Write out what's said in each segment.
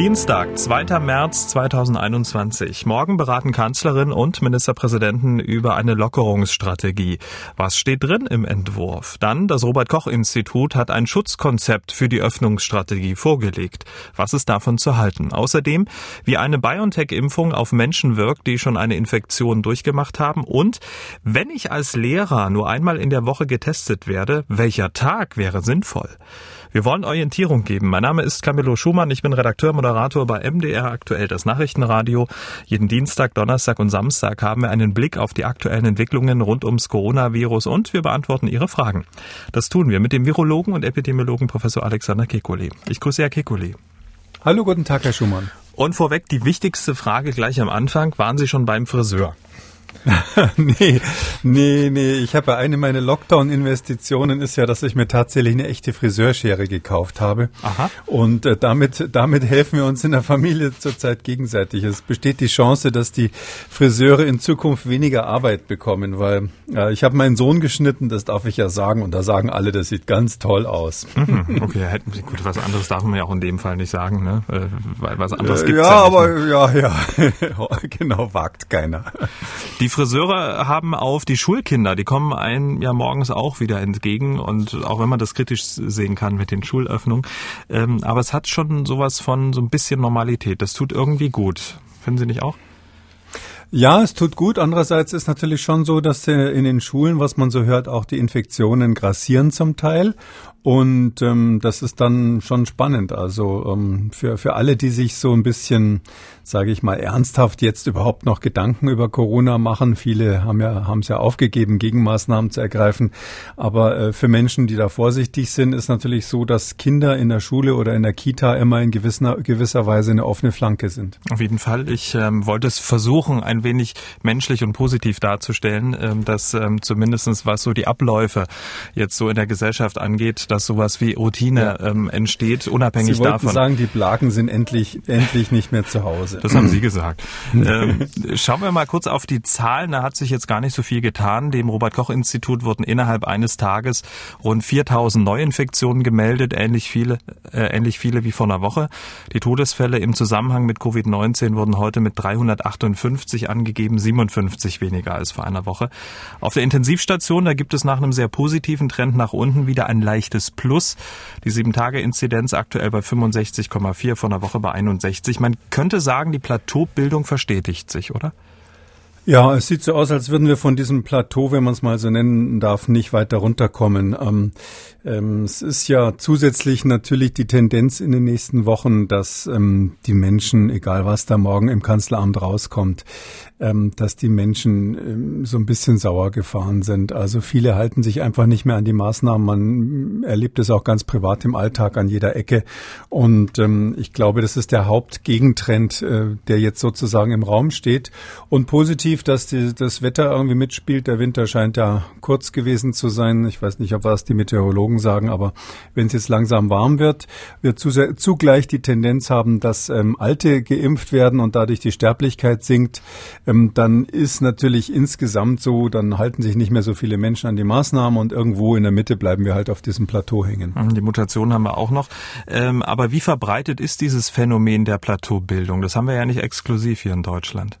Dienstag, 2. März 2021. Morgen beraten Kanzlerin und Ministerpräsidenten über eine Lockerungsstrategie. Was steht drin im Entwurf? Dann, das Robert-Koch-Institut hat ein Schutzkonzept für die Öffnungsstrategie vorgelegt. Was ist davon zu halten? Außerdem, wie eine BioNTech-Impfung auf Menschen wirkt, die schon eine Infektion durchgemacht haben. Und, wenn ich als Lehrer nur einmal in der Woche getestet werde, welcher Tag wäre sinnvoll? Wir wollen Orientierung geben. Mein Name ist Camillo Schumann. Ich bin Redakteur, Moderator bei MDR aktuell das Nachrichtenradio. Jeden Dienstag, Donnerstag und Samstag haben wir einen Blick auf die aktuellen Entwicklungen rund ums Coronavirus und wir beantworten Ihre Fragen. Das tun wir mit dem Virologen und Epidemiologen Professor Alexander Kekulé. Ich grüße Herr Kekulé. Hallo, guten Tag, Herr Schumann. Und vorweg die wichtigste Frage gleich am Anfang. Waren Sie schon beim Friseur? nee, nee, nee. Ich habe eine meiner Lockdown-Investitionen ist ja, dass ich mir tatsächlich eine echte Friseurschere gekauft habe. Aha. Und äh, damit, damit helfen wir uns in der Familie zurzeit gegenseitig. Es besteht die Chance, dass die Friseure in Zukunft weniger Arbeit bekommen, weil äh, ich habe meinen Sohn geschnitten, das darf ich ja sagen, und da sagen alle, das sieht ganz toll aus. Mhm, okay, gut, was anderes darf man ja auch in dem Fall nicht sagen, ne? Äh, weil was anderes gibt ja, ja aber ne? ja, ja, genau, wagt keiner. Die Friseure haben auf die Schulkinder, die kommen einem ja morgens auch wieder entgegen und auch wenn man das kritisch sehen kann mit den Schulöffnungen, ähm, aber es hat schon sowas von so ein bisschen Normalität. Das tut irgendwie gut. Finden Sie nicht auch? Ja, es tut gut. Andererseits ist natürlich schon so, dass äh, in den Schulen, was man so hört, auch die Infektionen grassieren zum Teil. Und ähm, das ist dann schon spannend. Also ähm, für, für alle, die sich so ein bisschen, sage ich mal, ernsthaft jetzt überhaupt noch Gedanken über Corona machen. Viele haben ja haben es ja aufgegeben, Gegenmaßnahmen zu ergreifen. Aber äh, für Menschen, die da vorsichtig sind, ist natürlich so, dass Kinder in der Schule oder in der Kita immer in gewisser, gewisser Weise eine offene Flanke sind. Auf jeden Fall. Ich ähm, wollte es versuchen, ein wenig menschlich und positiv darzustellen, ähm, dass ähm, zumindestens was so die Abläufe jetzt so in der Gesellschaft angeht, dass sowas wie Routine ja. ähm, entsteht, unabhängig Sie davon. Sagen, die Plagen sind endlich, endlich nicht mehr zu Hause. Das haben Sie gesagt. ähm, schauen wir mal kurz auf die Zahlen. Da hat sich jetzt gar nicht so viel getan. Dem Robert-Koch-Institut wurden innerhalb eines Tages rund 4000 Neuinfektionen gemeldet, ähnlich viele, äh, ähnlich viele wie vor einer Woche. Die Todesfälle im Zusammenhang mit Covid-19 wurden heute mit 358 angegeben, 57 weniger als vor einer Woche. Auf der Intensivstation, da gibt es nach einem sehr positiven Trend nach unten wieder ein leichtes bis plus. Die 7-Tage-Inzidenz aktuell bei 65,4, von der Woche bei 61. Man könnte sagen, die Plateaubildung verstetigt sich, oder? Ja, es sieht so aus, als würden wir von diesem Plateau, wenn man es mal so nennen darf, nicht weiter runterkommen. Ähm, ähm, es ist ja zusätzlich natürlich die Tendenz in den nächsten Wochen, dass ähm, die Menschen, egal was da morgen im Kanzleramt rauskommt, ähm, dass die Menschen ähm, so ein bisschen sauer gefahren sind. Also viele halten sich einfach nicht mehr an die Maßnahmen. Man erlebt es auch ganz privat im Alltag an jeder Ecke. Und ähm, ich glaube, das ist der Hauptgegentrend, äh, der jetzt sozusagen im Raum steht. Und positiv, dass die, das Wetter irgendwie mitspielt. Der Winter scheint ja kurz gewesen zu sein. Ich weiß nicht, ob was die Meteorologen sagen, aber wenn es jetzt langsam warm wird, wird zugleich die Tendenz haben, dass ähm, Alte geimpft werden und dadurch die Sterblichkeit sinkt ähm, dann ist natürlich insgesamt so, dann halten sich nicht mehr so viele Menschen an die Maßnahmen und irgendwo in der Mitte bleiben wir halt auf diesem Plateau hängen. Mhm, die Mutation haben wir auch noch. Ähm, aber wie verbreitet ist dieses Phänomen der Plateaubildung? Das haben wir ja nicht exklusiv hier in Deutschland.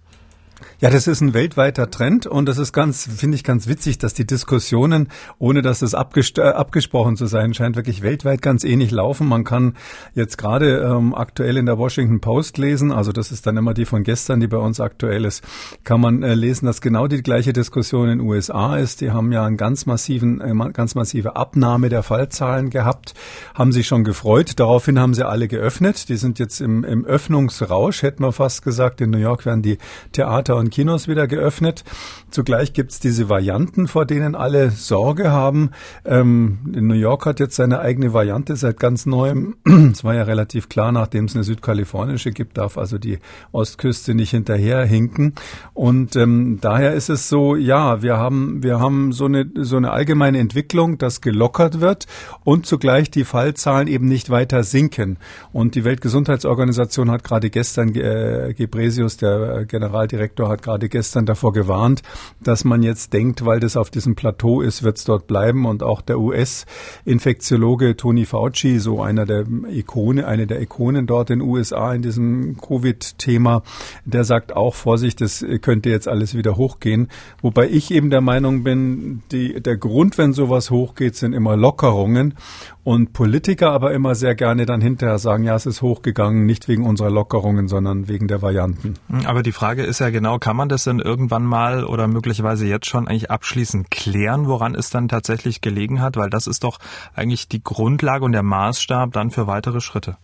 Ja, das ist ein weltweiter Trend und das ist ganz, finde ich ganz witzig, dass die Diskussionen, ohne dass es äh, abgesprochen zu sein scheint, wirklich weltweit ganz ähnlich laufen. Man kann jetzt gerade ähm, aktuell in der Washington Post lesen, also das ist dann immer die von gestern, die bei uns aktuell ist, kann man äh, lesen, dass genau die gleiche Diskussion in den USA ist. Die haben ja einen ganz massiven, äh, ganz massive Abnahme der Fallzahlen gehabt, haben sich schon gefreut. Daraufhin haben sie alle geöffnet. Die sind jetzt im, im Öffnungsrausch, hätte man fast gesagt. In New York werden die Theater und Kinos wieder geöffnet. Zugleich gibt es diese Varianten, vor denen alle Sorge haben. Ähm, New York hat jetzt seine eigene Variante seit ganz neuem. Es war ja relativ klar, nachdem es eine südkalifornische gibt, darf also die Ostküste nicht hinterherhinken. Und ähm, daher ist es so, ja, wir haben, wir haben so eine, so eine allgemeine Entwicklung, dass gelockert wird und zugleich die Fallzahlen eben nicht weiter sinken. Und die Weltgesundheitsorganisation hat gerade gestern, äh, Gebresius, der Generaldirektor, hat hat gerade gestern davor gewarnt, dass man jetzt denkt, weil das auf diesem Plateau ist, wird es dort bleiben. Und auch der US-Infektiologe Tony Fauci, so einer der Ikone, eine der Ikonen dort in den USA in diesem Covid-Thema, der sagt auch, Vorsicht, das könnte jetzt alles wieder hochgehen. Wobei ich eben der Meinung bin, die, der Grund, wenn sowas hochgeht, sind immer Lockerungen. Und Politiker aber immer sehr gerne dann hinterher sagen, ja, es ist hochgegangen, nicht wegen unserer Lockerungen, sondern wegen der Varianten. Aber die Frage ist ja genau, kann man das denn irgendwann mal oder möglicherweise jetzt schon eigentlich abschließend klären, woran es dann tatsächlich gelegen hat? Weil das ist doch eigentlich die Grundlage und der Maßstab dann für weitere Schritte.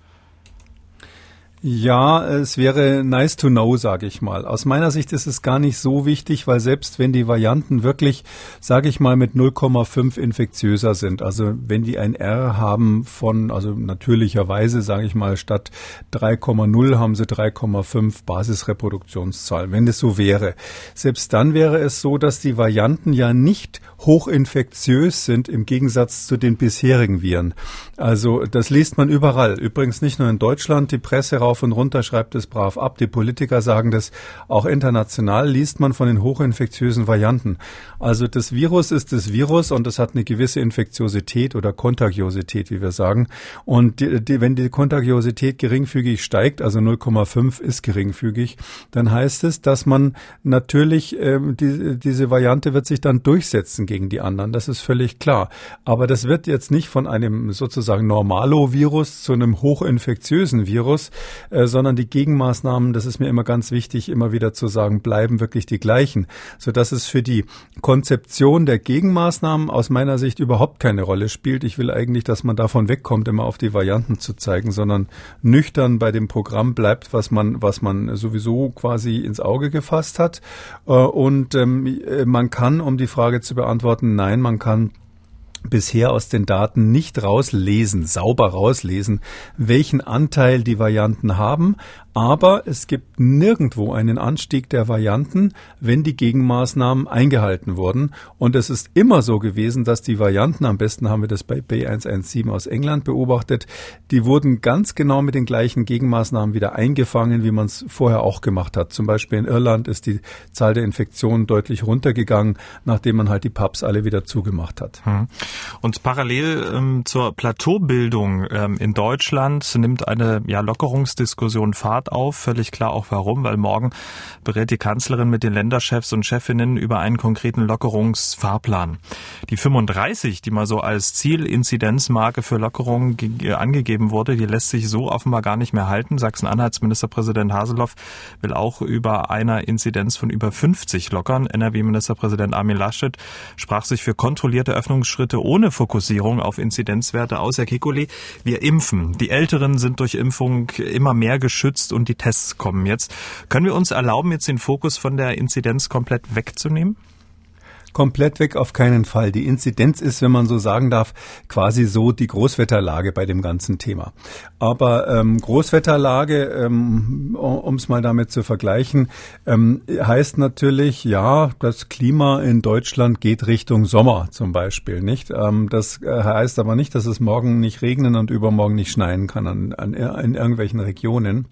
Ja, es wäre nice to know, sage ich mal. Aus meiner Sicht ist es gar nicht so wichtig, weil selbst wenn die Varianten wirklich, sage ich mal, mit 0,5 infektiöser sind, also wenn die ein R haben von, also natürlicherweise, sage ich mal, statt 3,0 haben sie 3,5 Basisreproduktionszahl, wenn das so wäre. Selbst dann wäre es so, dass die Varianten ja nicht hochinfektiös sind im Gegensatz zu den bisherigen Viren. Also das liest man überall. Übrigens nicht nur in Deutschland. Die Presse rauf und runter schreibt es brav ab. Die Politiker sagen das. Auch international liest man von den hochinfektiösen Varianten. Also das Virus ist das Virus und es hat eine gewisse Infektiosität oder Kontagiosität, wie wir sagen. Und die, die, wenn die Kontagiosität geringfügig steigt, also 0,5 ist geringfügig, dann heißt es, dass man natürlich ähm, die, diese Variante wird sich dann durchsetzen gegen die anderen. Das ist völlig klar. Aber das wird jetzt nicht von einem sozusagen Normalo-Virus zu einem hochinfektiösen Virus, äh, sondern die Gegenmaßnahmen, das ist mir immer ganz wichtig, immer wieder zu sagen, bleiben wirklich die gleichen, sodass es für die Konzeption der Gegenmaßnahmen aus meiner Sicht überhaupt keine Rolle spielt. Ich will eigentlich, dass man davon wegkommt, immer auf die Varianten zu zeigen, sondern nüchtern bei dem Programm bleibt, was man, was man sowieso quasi ins Auge gefasst hat. Äh, und ähm, äh, man kann, um die Frage zu beantworten, nein, man kann bisher aus den Daten nicht rauslesen, sauber rauslesen, welchen Anteil die Varianten haben, aber es gibt nirgendwo einen Anstieg der Varianten, wenn die Gegenmaßnahmen eingehalten wurden. Und es ist immer so gewesen, dass die Varianten, am besten haben wir das bei B117 aus England beobachtet, die wurden ganz genau mit den gleichen Gegenmaßnahmen wieder eingefangen, wie man es vorher auch gemacht hat. Zum Beispiel in Irland ist die Zahl der Infektionen deutlich runtergegangen, nachdem man halt die Pubs alle wieder zugemacht hat. Hm. Und parallel ähm, zur Plateaubildung ähm, in Deutschland nimmt eine ja, Lockerungsdiskussion Fahrt Fahrt auf. Völlig klar auch warum, weil morgen berät die Kanzlerin mit den Länderchefs und Chefinnen über einen konkreten Lockerungsfahrplan. Die 35, die mal so als Zielinzidenzmarke für Lockerungen angegeben wurde, die lässt sich so offenbar gar nicht mehr halten. Sachsen-Anhalts Ministerpräsident Haseloff will auch über einer Inzidenz von über 50 lockern. NRW-Ministerpräsident Armin Laschet sprach sich für kontrollierte Öffnungsschritte ohne Fokussierung auf Inzidenzwerte aus. Herr Kikuli, wir impfen. Die Älteren sind durch Impfung immer mehr geschützt und die Tests kommen jetzt. Können wir uns erlauben, jetzt den Fokus von der Inzidenz komplett wegzunehmen? komplett weg auf keinen Fall. Die Inzidenz ist, wenn man so sagen darf, quasi so die Großwetterlage bei dem ganzen Thema. Aber ähm, Großwetterlage, ähm, um es mal damit zu vergleichen, ähm, heißt natürlich, ja, das Klima in Deutschland geht Richtung Sommer zum Beispiel, nicht? Ähm, das äh, heißt aber nicht, dass es morgen nicht regnen und übermorgen nicht schneien kann an, an, in irgendwelchen Regionen.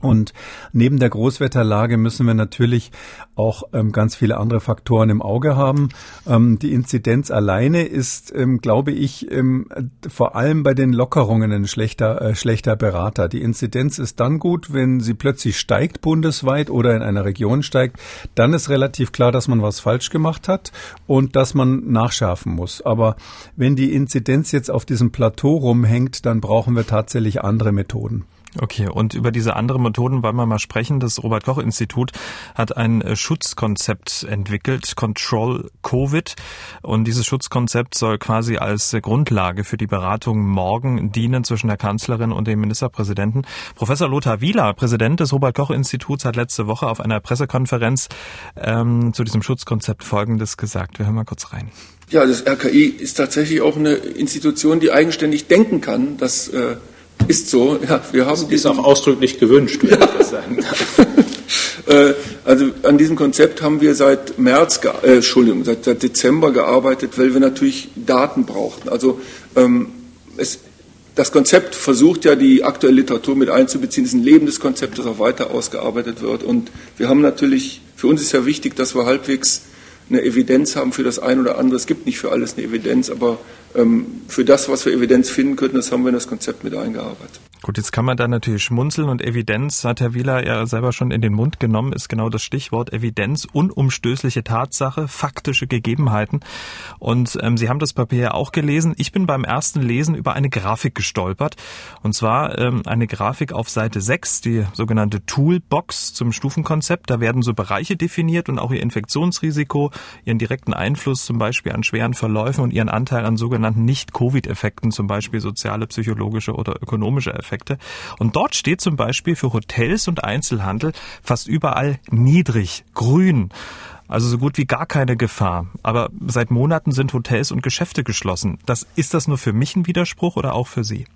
Und neben der Großwetterlage müssen wir natürlich auch ähm, ganz viele andere Faktoren im Auge haben. Ähm, die Inzidenz alleine ist, ähm, glaube ich, ähm, vor allem bei den Lockerungen ein schlechter, äh, schlechter Berater. Die Inzidenz ist dann gut, wenn sie plötzlich steigt bundesweit oder in einer Region steigt. Dann ist relativ klar, dass man was falsch gemacht hat und dass man nachschärfen muss. Aber wenn die Inzidenz jetzt auf diesem Plateau rumhängt, dann brauchen wir tatsächlich andere Methoden. Okay, und über diese anderen Methoden wollen wir mal sprechen. Das Robert Koch Institut hat ein äh, Schutzkonzept entwickelt, Control Covid. Und dieses Schutzkonzept soll quasi als Grundlage für die Beratung morgen dienen zwischen der Kanzlerin und dem Ministerpräsidenten. Professor Lothar Wieler, Präsident des Robert Koch Instituts, hat letzte Woche auf einer Pressekonferenz ähm, zu diesem Schutzkonzept Folgendes gesagt. Wir hören mal kurz rein. Ja, das RKI ist tatsächlich auch eine Institution, die eigenständig denken kann. dass äh ist so, ja, wir haben. Das ist auch ausdrücklich gewünscht, wenn ja. ich das sagen darf. Äh, also an diesem Konzept haben wir seit März, äh, Entschuldigung, seit, seit, Dezember gearbeitet, weil wir natürlich Daten brauchten. Also ähm, es, das Konzept versucht ja die aktuelle Literatur mit einzubeziehen. Es ist ein lebendes Konzept, das auch weiter ausgearbeitet wird. Und wir haben natürlich für uns ist ja wichtig, dass wir halbwegs eine Evidenz haben für das eine oder andere. Es gibt nicht für alles eine Evidenz, aber ähm, für das, was wir Evidenz finden könnten, das haben wir in das Konzept mit eingearbeitet. Gut, jetzt kann man da natürlich schmunzeln und Evidenz, hat Herr Wieler ja selber schon in den Mund genommen, ist genau das Stichwort Evidenz, unumstößliche Tatsache, faktische Gegebenheiten. Und ähm, Sie haben das Papier ja auch gelesen. Ich bin beim ersten Lesen über eine Grafik gestolpert. Und zwar ähm, eine Grafik auf Seite 6, die sogenannte Toolbox zum Stufenkonzept. Da werden so Bereiche definiert und auch ihr Infektionsrisiko, ihren direkten Einfluss zum Beispiel an schweren Verläufen und ihren Anteil an sogenannten Nicht-Covid-Effekten, zum Beispiel soziale, psychologische oder ökonomische Effekte Effekte. Und dort steht zum Beispiel für Hotels und Einzelhandel fast überall niedrig, grün. Also so gut wie gar keine Gefahr. Aber seit Monaten sind Hotels und Geschäfte geschlossen. Das, ist das nur für mich ein Widerspruch oder auch für Sie?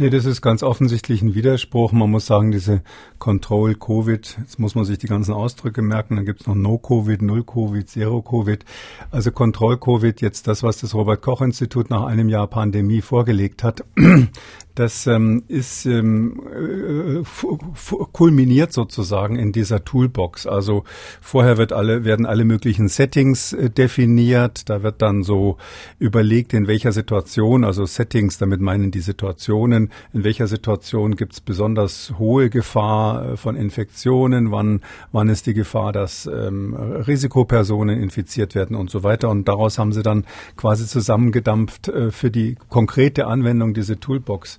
Nee, das ist ganz offensichtlich ein Widerspruch. Man muss sagen, diese Control Covid, jetzt muss man sich die ganzen Ausdrücke merken, dann gibt es noch No Covid, Null Covid, Zero Covid. Also Control Covid, jetzt das, was das Robert Koch Institut nach einem Jahr Pandemie vorgelegt hat, das ähm, ist ähm, äh, kulminiert sozusagen in dieser Toolbox. Also vorher wird alle, werden alle möglichen Settings äh, definiert. Da wird dann so überlegt, in welcher Situation, also Settings, damit meinen die Situationen, in welcher Situation gibt es besonders hohe Gefahr äh, von Infektionen, wann, wann ist die Gefahr, dass ähm, Risikopersonen infiziert werden und so weiter. Und daraus haben sie dann quasi zusammengedampft äh, für die konkrete Anwendung diese Toolbox.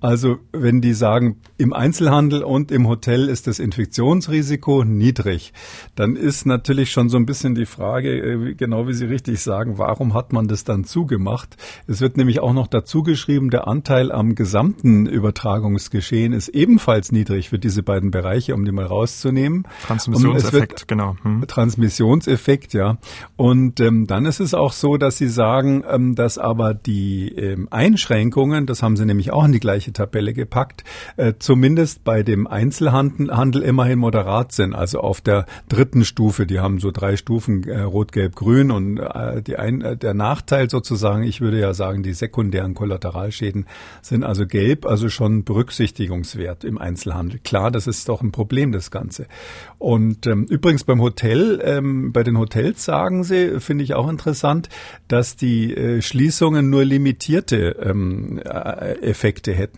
Also wenn die sagen, im Einzelhandel und im Hotel ist das Infektionsrisiko niedrig, dann ist natürlich schon so ein bisschen die Frage, äh, genau wie Sie richtig sagen, warum hat man das dann zugemacht? Es wird nämlich auch noch dazu geschrieben, der Anteil am gesamten Übertragungsgeschehen ist ebenfalls niedrig für diese beiden Bereiche, um die mal rauszunehmen. Transmissionseffekt, genau. Hm. Transmissionseffekt, ja. Und ähm, dann ist es auch so, dass Sie sagen, ähm, dass aber die ähm, Einschränkungen, das haben Sie nämlich auch in die gleiche Tabelle gepackt, äh, zumindest bei dem Einzelhandel immerhin moderat sind, also auf der dritten Stufe. Die haben so drei Stufen, äh, Rot, Gelb, Grün und äh, die ein, äh, der Nachteil sozusagen, ich würde ja sagen, die sekundären Kollateralschäden sind also gelb, also schon berücksichtigungswert im Einzelhandel. Klar, das ist doch ein Problem, das Ganze. Und ähm, übrigens beim Hotel, ähm, bei den Hotels sagen sie, finde ich auch interessant, dass die äh, Schließungen nur limitierte ähm, äh, Effekte hätten.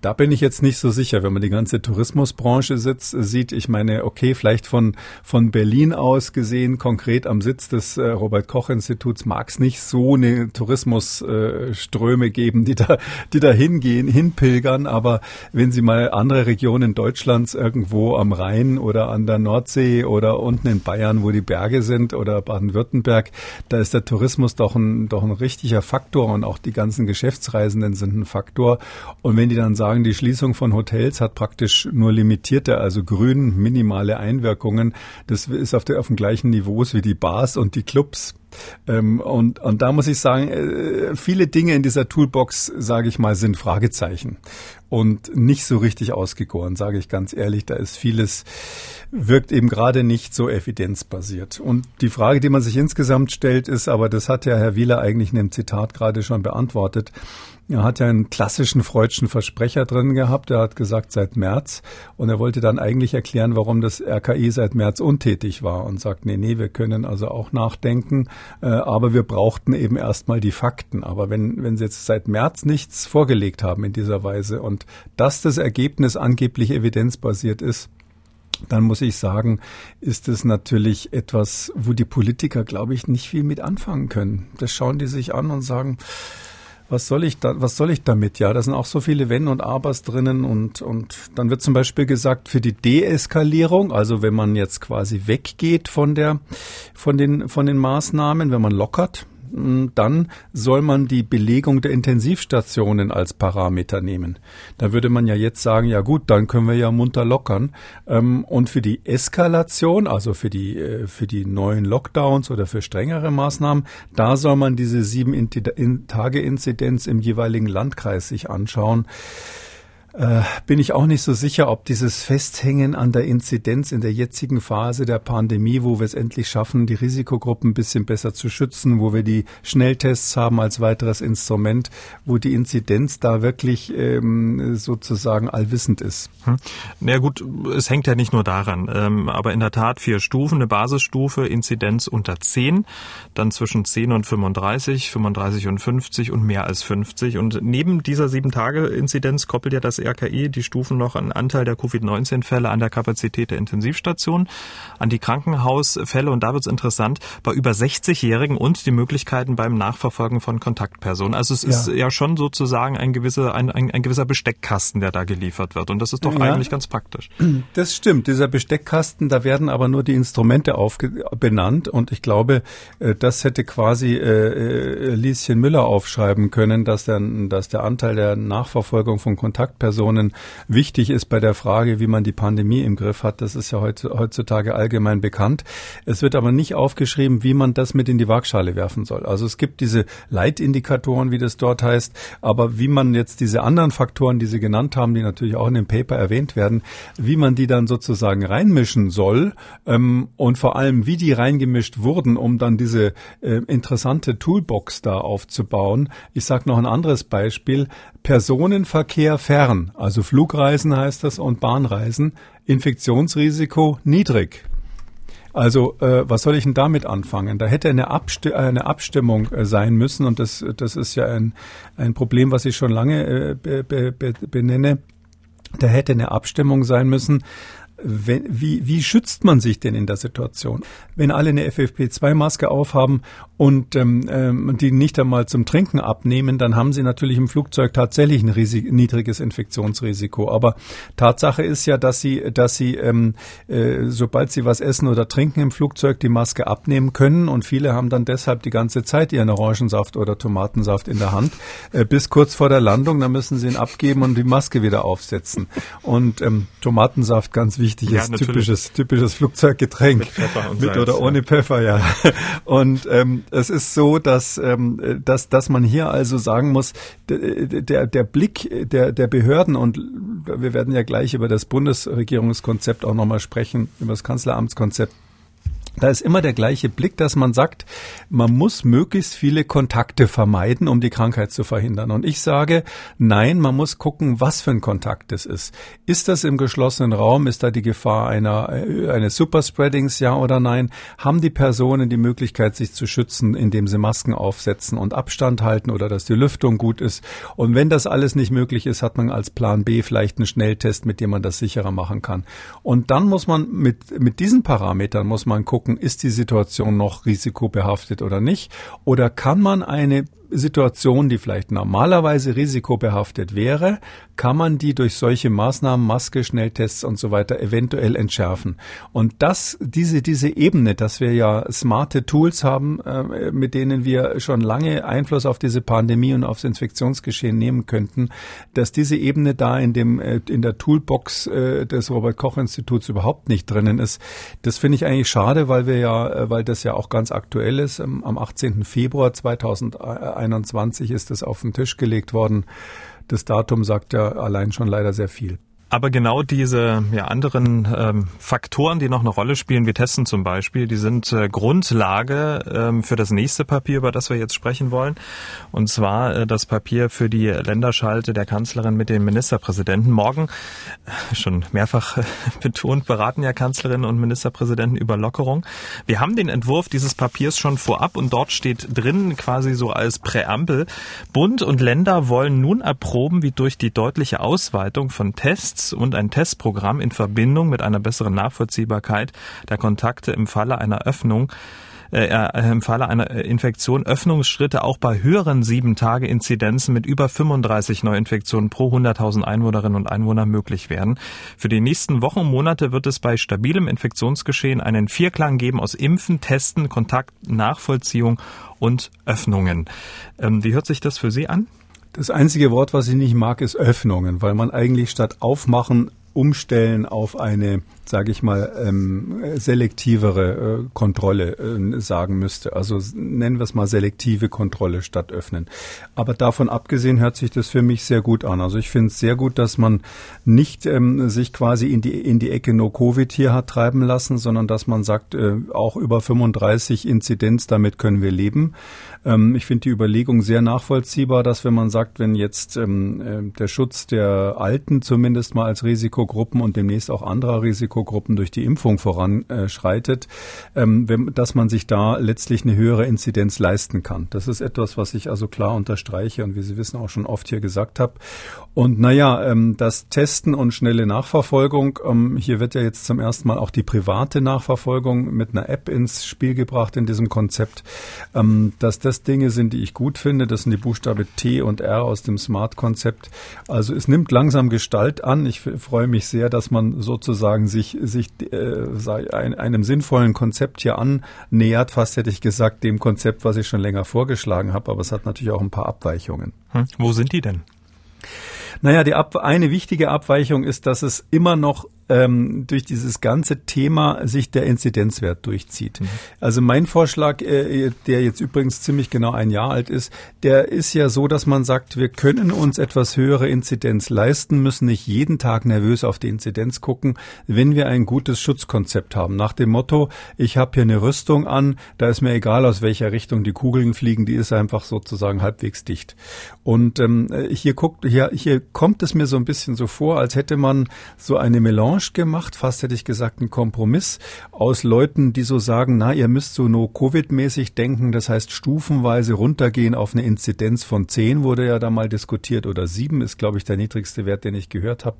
Da bin ich jetzt nicht so sicher, wenn man die ganze Tourismusbranche sitzt, sieht. Ich meine, okay, vielleicht von, von Berlin aus gesehen, konkret am Sitz des äh, Robert-Koch-Instituts mag es nicht so eine Tourismusströme äh, geben, die da, die da hingehen, hinpilgern. Aber wenn Sie mal andere Regionen Deutschlands irgendwo am Rhein oder an der Nordsee oder unten in Bayern, wo die Berge sind oder Baden-Württemberg, da ist der Tourismus doch ein, doch ein richtiger Faktor und auch die ganzen Geschäftsreisenden sind ein Faktor. Und wenn die dann sagen, die Schließung von Hotels hat praktisch nur limitierte, also grün, minimale Einwirkungen, das ist auf, der, auf dem gleichen Niveau wie die Bars und die Clubs. Ähm, und, und da muss ich sagen, äh, viele Dinge in dieser Toolbox, sage ich mal, sind Fragezeichen und nicht so richtig ausgegoren, sage ich ganz ehrlich. Da ist vieles, wirkt eben gerade nicht so evidenzbasiert. Und die Frage, die man sich insgesamt stellt, ist, aber das hat ja Herr Wieler eigentlich in dem Zitat gerade schon beantwortet, er hat ja einen klassischen freudschen Versprecher drin gehabt. Er hat gesagt, seit März. Und er wollte dann eigentlich erklären, warum das RKI seit März untätig war und sagt, nee, nee, wir können also auch nachdenken. Äh, aber wir brauchten eben erstmal die Fakten. Aber wenn, wenn Sie jetzt seit März nichts vorgelegt haben in dieser Weise und dass das Ergebnis angeblich evidenzbasiert ist, dann muss ich sagen, ist es natürlich etwas, wo die Politiker, glaube ich, nicht viel mit anfangen können. Das schauen die sich an und sagen, was soll ich da, was soll ich damit? Ja, da sind auch so viele Wenn und Abers drinnen und, und dann wird zum Beispiel gesagt, für die Deeskalierung, also wenn man jetzt quasi weggeht von der, von den, von den Maßnahmen, wenn man lockert, dann soll man die Belegung der Intensivstationen als Parameter nehmen. Da würde man ja jetzt sagen, ja gut, dann können wir ja munter lockern. Ähm, und für die Eskalation, also für die, äh, für die neuen Lockdowns oder für strengere Maßnahmen, da soll man diese sieben Tage Inzidenz im jeweiligen Landkreis sich anschauen. Äh, bin ich auch nicht so sicher, ob dieses Festhängen an der Inzidenz in der jetzigen Phase der Pandemie, wo wir es endlich schaffen, die Risikogruppen ein bisschen besser zu schützen, wo wir die Schnelltests haben als weiteres Instrument, wo die Inzidenz da wirklich ähm, sozusagen allwissend ist. Hm. Na ja, gut, es hängt ja nicht nur daran, ähm, aber in der Tat vier Stufen, eine Basisstufe, Inzidenz unter 10, dann zwischen 10 und 35, 35 und 50 und mehr als 50 und neben dieser sieben Tage Inzidenz koppelt ja das RKI die Stufen noch an Anteil der Covid-19-Fälle an der Kapazität der Intensivstation, an die Krankenhausfälle und da wird es interessant, bei über 60-Jährigen und die Möglichkeiten beim Nachverfolgen von Kontaktpersonen. Also es ja. ist ja schon sozusagen ein gewisser, ein, ein, ein, gewisser Besteckkasten, der da geliefert wird und das ist doch ja. eigentlich ganz praktisch. Das stimmt, dieser Besteckkasten, da werden aber nur die Instrumente benannt und ich glaube, äh, das hätte quasi äh, äh, Lieschen Müller aufschreiben können, dass der, dass der Anteil der Nachverfolgung von Kontaktpersonen Personen wichtig ist bei der Frage, wie man die Pandemie im Griff hat. Das ist ja heutzutage allgemein bekannt. Es wird aber nicht aufgeschrieben, wie man das mit in die Waagschale werfen soll. Also es gibt diese Leitindikatoren, wie das dort heißt, aber wie man jetzt diese anderen Faktoren, die Sie genannt haben, die natürlich auch in dem Paper erwähnt werden, wie man die dann sozusagen reinmischen soll ähm, und vor allem, wie die reingemischt wurden, um dann diese äh, interessante Toolbox da aufzubauen. Ich sage noch ein anderes Beispiel. Personenverkehr fern, also Flugreisen heißt das und Bahnreisen, Infektionsrisiko niedrig. Also äh, was soll ich denn damit anfangen? Da hätte eine, Absti eine Abstimmung äh, sein müssen und das, das ist ja ein, ein Problem, was ich schon lange äh, be, be, benenne. Da hätte eine Abstimmung sein müssen, wenn, wie, wie schützt man sich denn in der Situation? Wenn alle eine FFP2-Maske aufhaben und ähm, ähm, die nicht einmal zum Trinken abnehmen, dann haben sie natürlich im Flugzeug tatsächlich ein riesig, niedriges Infektionsrisiko. Aber Tatsache ist ja, dass sie, dass sie, ähm, äh, sobald sie was essen oder trinken im Flugzeug, die Maske abnehmen können. Und viele haben dann deshalb die ganze Zeit ihren Orangensaft oder Tomatensaft in der Hand, äh, bis kurz vor der Landung. Dann müssen sie ihn abgeben und die Maske wieder aufsetzen. Und ähm, Tomatensaft ganz wichtig wichtiges, ja, typisches, typisches Flugzeuggetränk. Mit Pfeffer und Mit Salz, oder ohne Pfeffer, ja. Und ähm, es ist so, dass, ähm, dass, dass man hier also sagen muss, der, der Blick der, der Behörden und wir werden ja gleich über das Bundesregierungskonzept auch nochmal sprechen, über das Kanzleramtskonzept da ist immer der gleiche Blick, dass man sagt, man muss möglichst viele Kontakte vermeiden, um die Krankheit zu verhindern. Und ich sage, nein, man muss gucken, was für ein Kontakt es ist. Ist das im geschlossenen Raum? Ist da die Gefahr einer, äh, eines Superspreadings, ja oder nein? Haben die Personen die Möglichkeit, sich zu schützen, indem sie Masken aufsetzen und Abstand halten oder dass die Lüftung gut ist? Und wenn das alles nicht möglich ist, hat man als Plan B vielleicht einen Schnelltest, mit dem man das sicherer machen kann. Und dann muss man mit, mit diesen Parametern muss man gucken, gucken, ist die Situation noch risikobehaftet oder nicht? Oder kann man eine Situation, die vielleicht normalerweise risikobehaftet wäre, kann man die durch solche Maßnahmen, Maske, Schnelltests und so weiter eventuell entschärfen. Und das, diese, diese Ebene, dass wir ja smarte Tools haben, äh, mit denen wir schon lange Einfluss auf diese Pandemie und aufs Infektionsgeschehen nehmen könnten, dass diese Ebene da in dem, äh, in der Toolbox äh, des Robert Koch Instituts überhaupt nicht drinnen ist, das finde ich eigentlich schade, weil wir ja, äh, weil das ja auch ganz aktuell ist. Am 18. Februar 2021 ist das auf den Tisch gelegt worden. Das Datum sagt ja allein schon leider sehr viel. Aber genau diese ja, anderen ähm, Faktoren, die noch eine Rolle spielen, wie Testen zum Beispiel, die sind äh, Grundlage ähm, für das nächste Papier, über das wir jetzt sprechen wollen. Und zwar äh, das Papier für die Länderschalte der Kanzlerin mit dem Ministerpräsidenten. Morgen, äh, schon mehrfach äh, betont, beraten ja Kanzlerinnen und Ministerpräsidenten über Lockerung. Wir haben den Entwurf dieses Papiers schon vorab und dort steht drin quasi so als Präambel, Bund und Länder wollen nun erproben, wie durch die deutliche Ausweitung von Tests Tests und ein Testprogramm in Verbindung mit einer besseren Nachvollziehbarkeit der Kontakte im Falle einer Öffnung äh, äh im Falle einer äh, Infektion Öffnungsschritte auch bei höheren sieben Tage Inzidenzen mit über 35 Neuinfektionen pro 100.000 Einwohnerinnen und Einwohner möglich werden. Für die nächsten Wochen und Monate wird es bei stabilem Infektionsgeschehen einen Vierklang geben aus Impfen, Testen, Kontaktnachvollziehung und Öffnungen. Ähm, wie hört sich das für Sie an? Das einzige Wort, was ich nicht mag, ist Öffnungen, weil man eigentlich statt aufmachen umstellen auf eine sage ich mal, ähm, selektivere äh, Kontrolle äh, sagen müsste. Also nennen wir es mal selektive Kontrolle statt öffnen. Aber davon abgesehen hört sich das für mich sehr gut an. Also ich finde es sehr gut, dass man nicht ähm, sich quasi in die, in die Ecke No-Covid hier hat treiben lassen, sondern dass man sagt, äh, auch über 35 Inzidenz, damit können wir leben. Ähm, ich finde die Überlegung sehr nachvollziehbar, dass wenn man sagt, wenn jetzt ähm, äh, der Schutz der Alten zumindest mal als Risikogruppen und demnächst auch anderer Risikogruppen durch die Impfung voranschreitet, ähm, dass man sich da letztlich eine höhere Inzidenz leisten kann. Das ist etwas, was ich also klar unterstreiche und wie Sie wissen auch schon oft hier gesagt habe. Und naja, ähm, das Testen und schnelle Nachverfolgung, ähm, hier wird ja jetzt zum ersten Mal auch die private Nachverfolgung mit einer App ins Spiel gebracht in diesem Konzept, dass das Dinge sind, die ich gut finde. Das sind die Buchstabe T und R aus dem Smart-Konzept. Also es nimmt langsam Gestalt an. Ich freue mich sehr, dass man sozusagen sich, sich äh, einem sinnvollen Konzept hier annähert. Fast hätte ich gesagt, dem Konzept, was ich schon länger vorgeschlagen habe. Aber es hat natürlich auch ein paar Abweichungen. Hm, wo sind die denn? Naja, die Ab eine wichtige Abweichung ist, dass es immer noch ähm, durch dieses ganze Thema sich der Inzidenzwert durchzieht. Mhm. Also mein Vorschlag, äh, der jetzt übrigens ziemlich genau ein Jahr alt ist, der ist ja so, dass man sagt, wir können uns etwas höhere Inzidenz leisten, müssen nicht jeden Tag nervös auf die Inzidenz gucken, wenn wir ein gutes Schutzkonzept haben. Nach dem Motto, ich habe hier eine Rüstung an, da ist mir egal, aus welcher Richtung die Kugeln fliegen, die ist einfach sozusagen halbwegs dicht. Und ähm, hier guckt, hier, hier kommt es mir so ein bisschen so vor, als hätte man so eine Melange Melange gemacht, fast hätte ich gesagt ein Kompromiss aus Leuten, die so sagen, na, ihr müsst so no Covid-mäßig denken, das heißt stufenweise runtergehen auf eine Inzidenz von 10 wurde ja da mal diskutiert oder 7 ist, glaube ich, der niedrigste Wert, den ich gehört habe.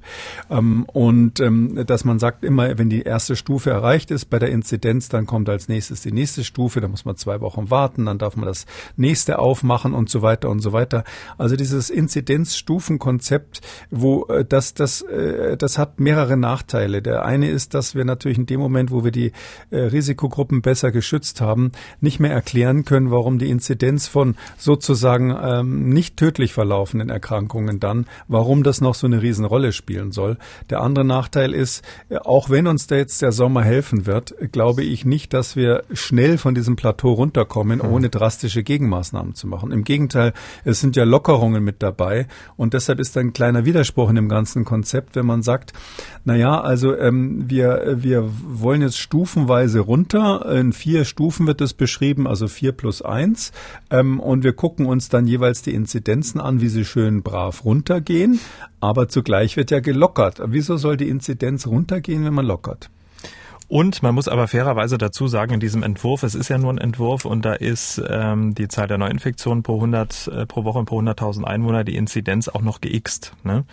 Ähm, und ähm, dass man sagt, immer wenn die erste Stufe erreicht ist bei der Inzidenz, dann kommt als nächstes die nächste Stufe, da muss man zwei Wochen warten, dann darf man das nächste aufmachen und so weiter und so weiter. Also dieses Inzidenzstufenkonzept, wo äh, das, das, äh, das hat mehrere Nachteile. Nachteile. Der eine ist, dass wir natürlich in dem Moment, wo wir die äh, Risikogruppen besser geschützt haben, nicht mehr erklären können, warum die Inzidenz von sozusagen ähm, nicht tödlich verlaufenden Erkrankungen dann, warum das noch so eine Riesenrolle spielen soll. Der andere Nachteil ist, äh, auch wenn uns da jetzt der Sommer helfen wird, glaube ich nicht, dass wir schnell von diesem Plateau runterkommen, mhm. ohne drastische Gegenmaßnahmen zu machen. Im Gegenteil, es sind ja Lockerungen mit dabei und deshalb ist ein kleiner Widerspruch in dem ganzen Konzept, wenn man sagt, na ja, also ähm, wir, wir wollen jetzt stufenweise runter. In vier Stufen wird es beschrieben, also vier plus eins. Ähm, und wir gucken uns dann jeweils die Inzidenzen an, wie sie schön brav runtergehen. Aber zugleich wird ja gelockert. Wieso soll die Inzidenz runtergehen, wenn man lockert? Und man muss aber fairerweise dazu sagen, in diesem Entwurf, es ist ja nur ein Entwurf und da ist ähm, die Zahl der Neuinfektionen pro 100 äh, pro Woche und pro 100.000 Einwohner die Inzidenz auch noch geixt. Ne?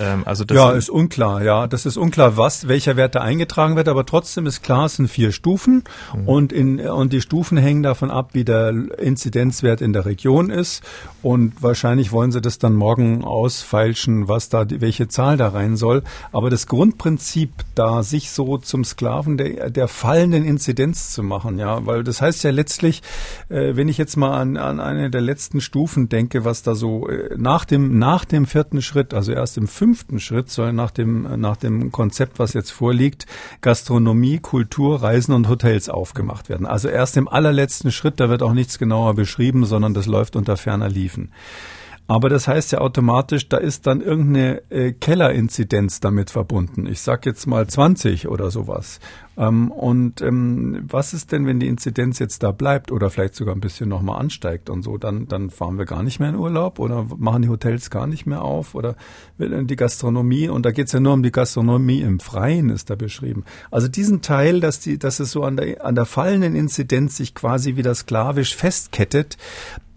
Ähm, also das ja, ist unklar. Ja, das ist unklar, was welcher Wert da eingetragen wird, aber trotzdem ist klar, es sind vier Stufen mhm. und in und die Stufen hängen davon ab, wie der Inzidenzwert in der Region ist und wahrscheinlich wollen sie das dann morgen ausfeilschen, was da welche Zahl da rein soll. Aber das Grundprinzip, da sich so zum Sklaven der, der fallenden Inzidenz zu machen, ja, weil das heißt ja letztlich, äh, wenn ich jetzt mal an, an eine der letzten Stufen denke, was da so äh, nach dem nach dem vierten Schritt, also erst im fünften Schritt soll nach dem nach dem Konzept, was jetzt vorliegt, Gastronomie, Kultur, Reisen und Hotels aufgemacht werden. Also erst im allerletzten Schritt, da wird auch nichts genauer beschrieben, sondern das läuft unter ferner Liefen. Aber das heißt ja automatisch, da ist dann irgendeine äh, Kellerinzidenz damit verbunden. Ich sag jetzt mal 20 oder sowas. Ähm, und ähm, was ist denn, wenn die Inzidenz jetzt da bleibt oder vielleicht sogar ein bisschen nochmal ansteigt und so? Dann, dann fahren wir gar nicht mehr in Urlaub oder machen die Hotels gar nicht mehr auf oder die Gastronomie. Und da geht's ja nur um die Gastronomie im Freien, ist da beschrieben. Also diesen Teil, dass, die, dass es so an der, an der fallenden Inzidenz sich quasi wieder sklavisch festkettet,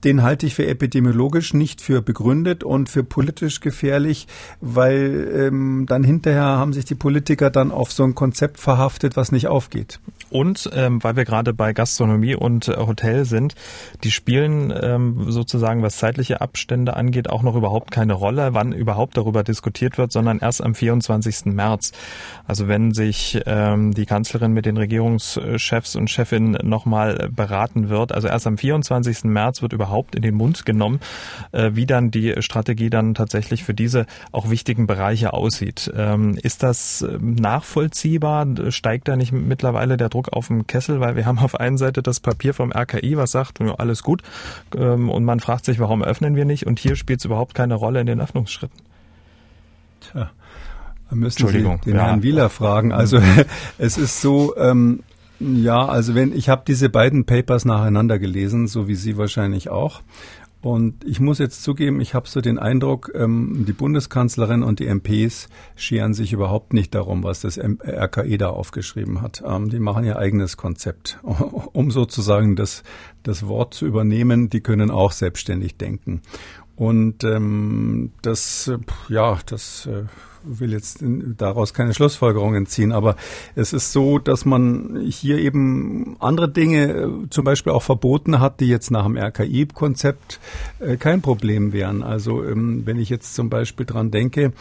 den halte ich für epidemiologisch nicht für begründet und für politisch gefährlich, weil ähm, dann hinterher haben sich die Politiker dann auf so ein Konzept verhaftet, was nicht aufgeht. Und ähm, weil wir gerade bei Gastronomie und äh, Hotel sind, die spielen ähm, sozusagen, was zeitliche Abstände angeht, auch noch überhaupt keine Rolle, wann überhaupt darüber diskutiert wird, sondern erst am 24. März. Also wenn sich ähm, die Kanzlerin mit den Regierungschefs und Chefinnen nochmal beraten wird, also erst am 24. März wird überhaupt überhaupt in den Mund genommen, äh, wie dann die Strategie dann tatsächlich für diese auch wichtigen Bereiche aussieht. Ähm, ist das ähm, nachvollziehbar? Steigt da nicht mittlerweile der Druck auf den Kessel? Weil wir haben auf einen Seite das Papier vom RKI, was sagt, alles gut. Ähm, und man fragt sich, warum öffnen wir nicht? Und hier spielt es überhaupt keine Rolle in den Öffnungsschritten. Tja. Müssen Sie den ja. Herrn Wieler fragen. Also es ist so, ähm, ja, also wenn ich habe diese beiden Papers nacheinander gelesen, so wie Sie wahrscheinlich auch. Und ich muss jetzt zugeben, ich habe so den Eindruck, ähm, die Bundeskanzlerin und die MPs scheren sich überhaupt nicht darum, was das RKI da aufgeschrieben hat. Ähm, die machen ihr eigenes Konzept, um sozusagen das, das Wort zu übernehmen. Die können auch selbstständig denken. Und ähm, das, ja, das äh, will jetzt daraus keine Schlussfolgerungen ziehen, aber es ist so, dass man hier eben andere Dinge äh, zum Beispiel auch verboten hat, die jetzt nach dem RKI-Konzept äh, kein Problem wären. Also ähm, wenn ich jetzt zum Beispiel dran denke,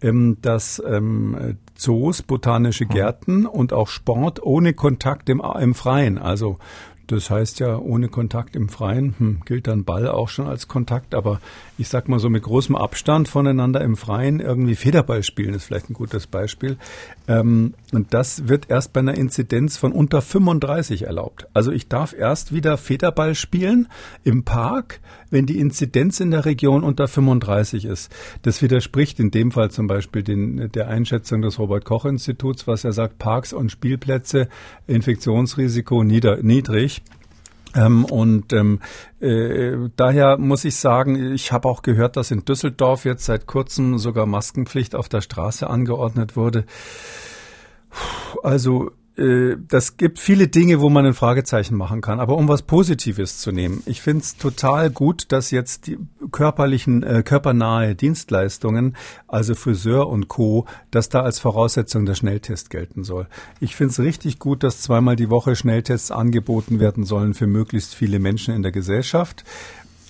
ähm, dass ähm, Zoos, botanische Gärten und auch Sport ohne Kontakt im, im Freien, also das heißt ja, ohne Kontakt im Freien hm, gilt dann Ball auch schon als Kontakt, aber ich sag mal so mit großem Abstand voneinander im Freien irgendwie Federball spielen ist vielleicht ein gutes Beispiel. Ähm, und das wird erst bei einer Inzidenz von unter 35 erlaubt. Also ich darf erst wieder Federball spielen im Park, wenn die Inzidenz in der Region unter 35 ist. Das widerspricht in dem Fall zum Beispiel den, der Einschätzung des Robert-Koch-Instituts, was er sagt, Parks und Spielplätze, Infektionsrisiko nieder, niedrig. Ähm, und ähm, äh, daher muss ich sagen, ich habe auch gehört, dass in Düsseldorf jetzt seit kurzem sogar Maskenpflicht auf der Straße angeordnet wurde. Also äh, das gibt viele Dinge, wo man ein Fragezeichen machen kann. Aber um was Positives zu nehmen, ich finde es total gut, dass jetzt die körperlichen, äh, körpernahe Dienstleistungen, also Friseur und Co., dass da als Voraussetzung der Schnelltest gelten soll. Ich finde es richtig gut, dass zweimal die Woche Schnelltests angeboten werden sollen für möglichst viele Menschen in der Gesellschaft.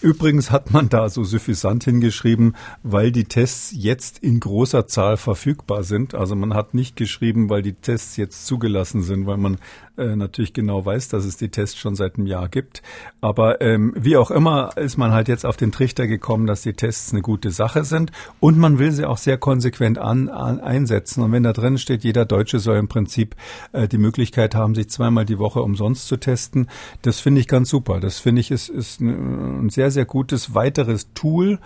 Übrigens hat man da so suffisant hingeschrieben, weil die Tests jetzt in großer Zahl verfügbar sind. Also man hat nicht geschrieben, weil die Tests jetzt zugelassen sind, weil man äh, natürlich genau weiß, dass es die Tests schon seit einem Jahr gibt. Aber ähm, wie auch immer ist man halt jetzt auf den Trichter gekommen, dass die Tests eine gute Sache sind und man will sie auch sehr konsequent an, an einsetzen. Und wenn da drin steht, jeder Deutsche soll im Prinzip äh, die Möglichkeit haben, sich zweimal die Woche umsonst zu testen, das finde ich ganz super. Das finde ich ist, ist ein sehr, sehr gutes weiteres Tool,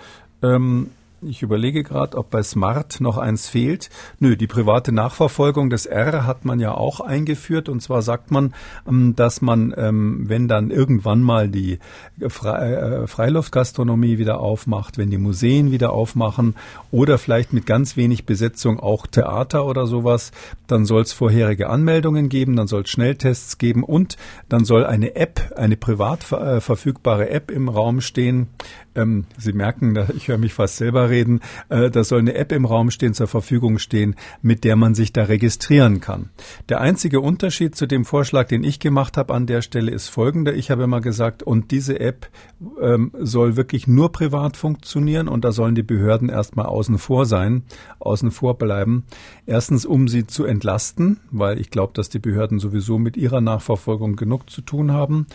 ähm, ich überlege gerade, ob bei Smart noch eins fehlt. Nö, die private Nachverfolgung des R hat man ja auch eingeführt. Und zwar sagt man, ähm, dass man, ähm, wenn dann irgendwann mal die äh, Freiluftgastronomie wieder aufmacht, wenn die Museen wieder aufmachen oder vielleicht mit ganz wenig Besetzung auch Theater oder sowas, dann soll es vorherige Anmeldungen geben, dann soll es Schnelltests geben und dann soll eine App, eine privat äh, verfügbare App im Raum stehen. Ähm, Sie merken, ich höre mich fast selber reden, äh, da soll eine App im Raum stehen, zur Verfügung stehen, mit der man sich da registrieren kann. Der einzige Unterschied zu dem Vorschlag, den ich gemacht habe an der Stelle, ist folgender. Ich habe immer gesagt, und diese App ähm, soll wirklich nur privat funktionieren und da sollen die Behörden erstmal außen vor sein, außen vor bleiben. Erstens, um sie zu entlasten, weil ich glaube, dass die Behörden sowieso mit ihrer Nachverfolgung genug zu tun haben.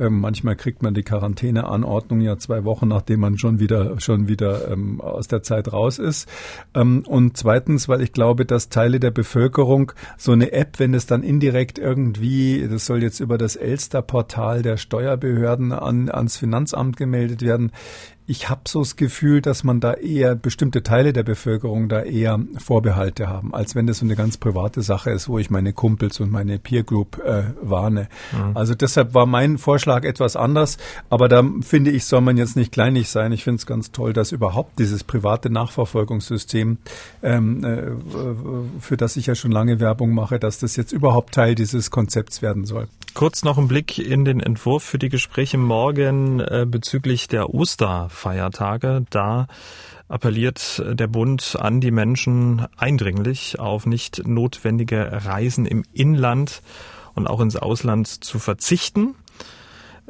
Ähm, manchmal kriegt man die Quarantäneanordnung ja zwei Wochen, nachdem man schon wieder schon wieder ähm, aus der Zeit raus ist. Ähm, und zweitens, weil ich glaube, dass Teile der Bevölkerung so eine App, wenn es dann indirekt irgendwie, das soll jetzt über das Elster-Portal der Steuerbehörden an, ans Finanzamt gemeldet werden, ich habe so das Gefühl, dass man da eher bestimmte Teile der Bevölkerung da eher Vorbehalte haben, als wenn das so eine ganz private Sache ist, wo ich meine Kumpels und meine Peer Group äh, warne. Mhm. Also deshalb war mein Vorschlag etwas anders, aber da finde ich, soll man jetzt nicht kleinig sein. Ich finde es ganz toll, dass überhaupt dieses private Nachverfolgungssystem, ähm, äh, für das ich ja schon lange Werbung mache, dass das jetzt überhaupt Teil dieses Konzepts werden soll. Kurz noch ein Blick in den Entwurf für die Gespräche morgen äh, bezüglich der Oster. Feiertage. Da appelliert der Bund an die Menschen eindringlich auf nicht notwendige Reisen im Inland und auch ins Ausland zu verzichten.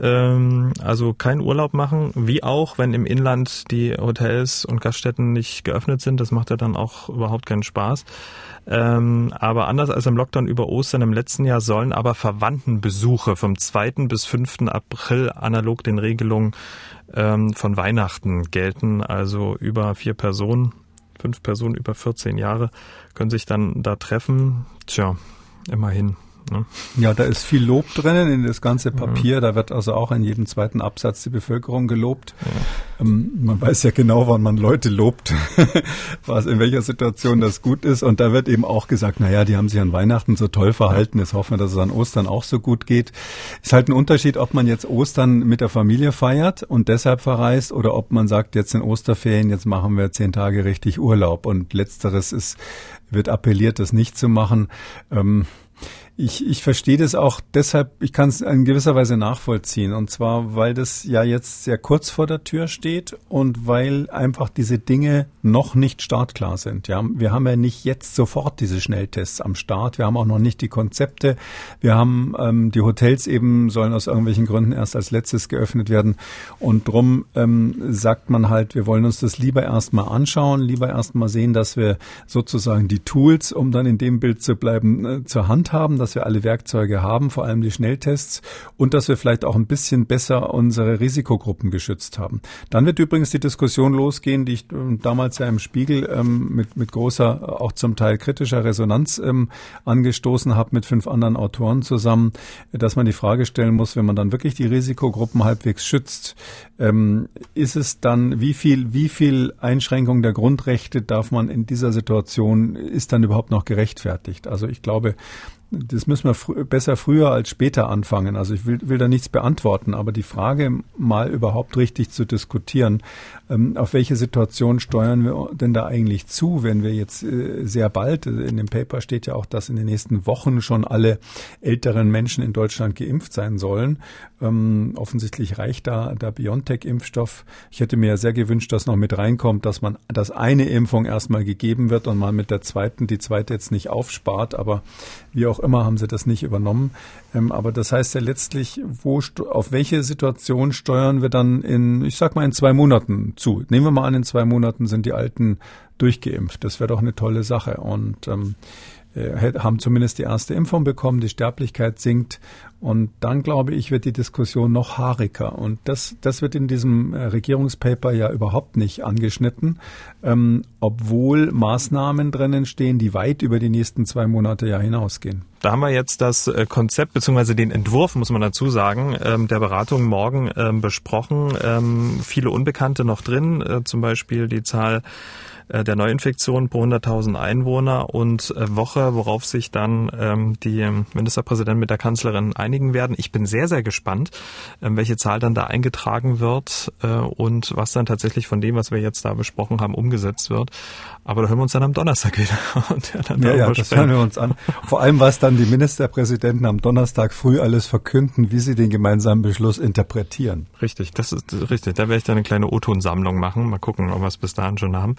Ähm, also kein Urlaub machen, wie auch, wenn im Inland die Hotels und Gaststätten nicht geöffnet sind. Das macht ja dann auch überhaupt keinen Spaß. Ähm, aber anders als im Lockdown über Ostern im letzten Jahr sollen aber Verwandtenbesuche vom 2. bis 5. April analog den Regelungen ähm, von Weihnachten gelten. Also über vier Personen, fünf Personen über 14 Jahre können sich dann da treffen. Tja, immerhin. Ne? Ja, da ist viel Lob drinnen in das ganze Papier. Da wird also auch in jedem zweiten Absatz die Bevölkerung gelobt. Ja. Ähm, man weiß ja genau, wann man Leute lobt, was in welcher Situation das gut ist. Und da wird eben auch gesagt, na ja, die haben sich an Weihnachten so toll verhalten. Jetzt hoffen wir, dass es an Ostern auch so gut geht. Ist halt ein Unterschied, ob man jetzt Ostern mit der Familie feiert und deshalb verreist oder ob man sagt, jetzt in Osterferien, jetzt machen wir zehn Tage richtig Urlaub. Und letzteres ist, wird appelliert, das nicht zu machen. Ähm, ich, ich verstehe das auch deshalb, ich kann es in gewisser Weise nachvollziehen. Und zwar, weil das ja jetzt sehr kurz vor der Tür steht und weil einfach diese Dinge noch nicht startklar sind. Ja, wir haben ja nicht jetzt sofort diese Schnelltests am Start. Wir haben auch noch nicht die Konzepte. Wir haben ähm, die Hotels eben sollen aus irgendwelchen Gründen erst als letztes geöffnet werden. Und drum ähm, sagt man halt, wir wollen uns das lieber erstmal anschauen, lieber erstmal sehen, dass wir sozusagen die Tools, um dann in dem Bild zu bleiben, äh, zur Hand haben, dass wir alle Werkzeuge haben, vor allem die Schnelltests und dass wir vielleicht auch ein bisschen besser unsere Risikogruppen geschützt haben. Dann wird übrigens die Diskussion losgehen, die ich ähm, damals ja im Spiegel ähm, mit, mit großer, auch zum Teil kritischer Resonanz ähm, angestoßen habe mit fünf anderen Autoren zusammen, dass man die Frage stellen muss, wenn man dann wirklich die Risikogruppen halbwegs schützt, ähm, ist es dann, wie viel, wie viel Einschränkung der Grundrechte darf man in dieser Situation, ist dann überhaupt noch gerechtfertigt? Also ich glaube, das müssen wir fr besser früher als später anfangen. Also ich will, will da nichts beantworten, aber die Frage mal überhaupt richtig zu diskutieren, ähm, auf welche Situation steuern wir denn da eigentlich zu, wenn wir jetzt äh, sehr bald, äh, in dem Paper steht ja auch, dass in den nächsten Wochen schon alle älteren Menschen in Deutschland geimpft sein sollen. Ähm, offensichtlich reicht da der BioNTech-Impfstoff. Ich hätte mir ja sehr gewünscht, dass noch mit reinkommt, dass man, dass eine Impfung erstmal gegeben wird und man mit der zweiten, die zweite jetzt nicht aufspart, aber wie auch immer haben sie das nicht übernommen. Ähm, aber das heißt ja letztlich, wo, auf welche Situation steuern wir dann in, ich sag mal, in zwei Monaten zu? Nehmen wir mal an, in zwei Monaten sind die Alten durchgeimpft. Das wäre doch eine tolle Sache. Und ähm, äh, haben zumindest die erste Impfung bekommen, die Sterblichkeit sinkt. Und dann, glaube ich, wird die Diskussion noch haariger. Und das, das wird in diesem äh, Regierungspaper ja überhaupt nicht angeschnitten, ähm, obwohl Maßnahmen drinnen stehen, die weit über die nächsten zwei Monate ja hinausgehen. Da haben wir jetzt das äh, Konzept beziehungsweise den Entwurf, muss man dazu sagen, ähm, der Beratung morgen ähm, besprochen. Ähm, viele Unbekannte noch drin, zum Beispiel die Zahl äh, der Neuinfektionen pro 100.000 Einwohner und äh, Woche, worauf sich dann ähm, die Ministerpräsidenten mit der Kanzlerin einigen werden. Ich bin sehr, sehr gespannt, ähm, welche Zahl dann da eingetragen wird äh, und was dann tatsächlich von dem, was wir jetzt da besprochen haben, umgesetzt wird. Aber da hören wir uns dann am Donnerstag wieder. Und dann ja, ja, das hören wir uns an. Vor allem, was dann die Ministerpräsidenten am Donnerstag früh alles verkünden, wie sie den gemeinsamen Beschluss interpretieren. Richtig, das ist richtig. Da werde ich dann eine kleine O-Ton-Sammlung machen. Mal gucken, ob wir es bis dahin schon haben.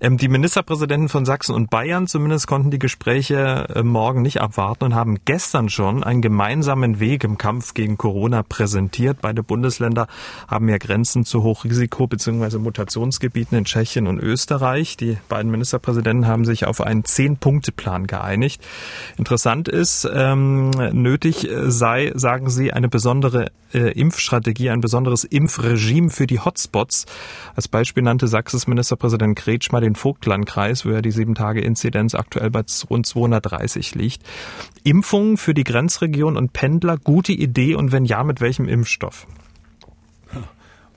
Ähm, die Ministerpräsidenten von Sachsen und Bayern zumindest konnten die Gespräche äh, morgen nicht abwarten und haben gestern schon einen gemeinsamen Weg im Kampf gegen Corona präsentiert. Beide Bundesländer haben ja Grenzen zu Hochrisiko- bzw. Mutationsgebieten in Tschechien und Österreich. Die beiden Ministerpräsidenten haben sich auf einen Zehn-Punkte-Plan geeinigt. Interessant ist, ähm, nötig sei, sagen sie, eine besondere äh, Impfstrategie, ein besonderes Impfregime für die Hotspots. Als Beispiel nannte Sachsens Ministerpräsident Kretschmer den Vogtlandkreis, wo ja die Sieben-Tage-Inzidenz aktuell bei rund 230 liegt. Impfungen für die Grenzregion und Pendler, gute Idee und wenn ja, mit welchem Impfstoff?